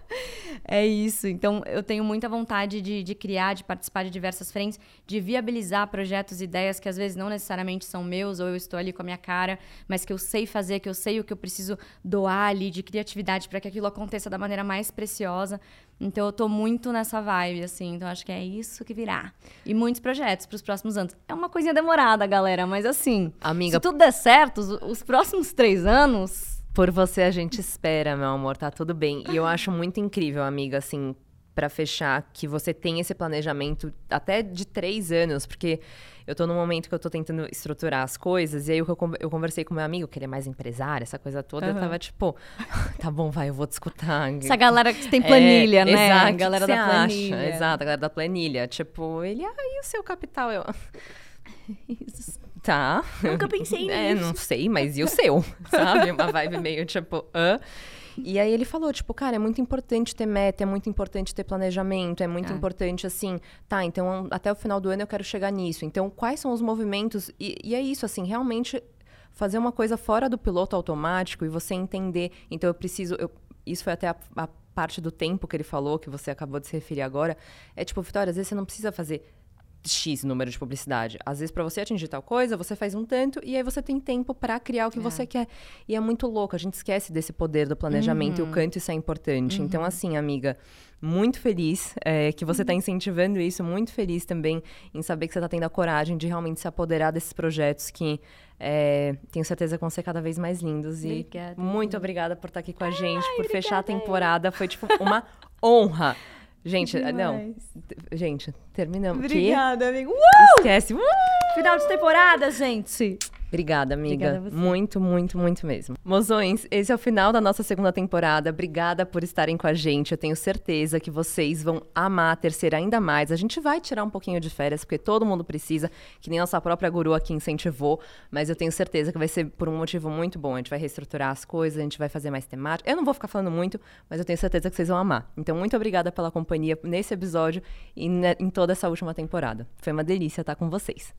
É isso. Então, eu tenho muita vontade de, de criar, de participar de diversas frentes, de viabilizar projetos, ideias que às vezes não necessariamente são meus, ou eu estou ali com a minha cara, mas que eu sei fazer, que eu sei o que eu preciso doar ali de criatividade para que aquilo aconteça da maneira mais preciosa. Então, eu tô muito nessa vibe, assim. Então, acho que é isso que virá. E muitos projetos para os próximos anos. É uma coisinha demorada, galera, mas assim, Amiga, se tudo der certo, os, os próximos três anos. Por você a gente espera, meu amor, tá tudo bem. E eu acho muito incrível, amiga, assim, pra fechar, que você tem esse planejamento até de três anos, porque eu tô num momento que eu tô tentando estruturar as coisas, e aí eu, eu conversei com meu amigo, que ele é mais empresário, essa coisa toda, eu Aham. tava tipo, tá bom, vai, eu vou te escutar. Essa galera que tem planilha, É, né? Exato, a galera da planilha. Acha? Exato, a galera da planilha. Tipo, ele, ah, e o seu capital? Eu, Isso. tá. Nunca pensei É, nisso. não sei, mas e o seu? Sabe? Uma vibe meio tipo, hã? E aí ele falou, tipo, cara, é muito importante ter meta, é muito importante ter planejamento, é muito É. importante, assim, tá, então até o final do ano eu quero chegar nisso. Então, quais são os movimentos? E, e é isso, assim, realmente fazer uma coisa fora do piloto automático e você entender. Então, eu preciso. eu- isso foi até a, a parte do tempo que ele falou, que você acabou de se referir agora. É tipo, Vitória, às vezes você não precisa fazer X número de publicidade. Às vezes, para você atingir tal coisa, você faz um tanto e aí você tem tempo para criar o que É. você quer. E é muito louco, a gente esquece desse poder do planejamento Uhum. e o quanto isso é importante. Então, assim, amiga, muito feliz é, que você está Uhum. incentivando isso, muito feliz também em saber que você está tendo a coragem de realmente se apoderar desses projetos que é, tenho certeza que vão ser cada vez mais lindos. E Obrigada. muito obrigada por estar aqui com a gente, por fechar a temporada. Foi, tipo, uma honra. Gente, não. Demais. Gente, terminamos. Que? Obrigada, amigo. Esquece. Uh! Final de temporada, gente. Obrigada, amiga. Obrigada. Muito, muito, muito mesmo. Mozões, esse é o final da nossa segunda temporada. Obrigada por estarem com a gente. Eu tenho certeza que vocês vão amar a terceira ainda mais. A gente vai tirar um pouquinho de férias, porque todo mundo precisa, que nem nossa própria guru aqui incentivou. Mas eu tenho certeza que vai ser por um motivo muito bom. A gente vai reestruturar as coisas, a gente vai fazer mais temática. Eu não vou ficar falando muito, mas eu tenho certeza que vocês vão amar. Então, muito obrigada pela companhia nesse episódio e ne- em toda essa última temporada. Foi uma delícia estar com vocês.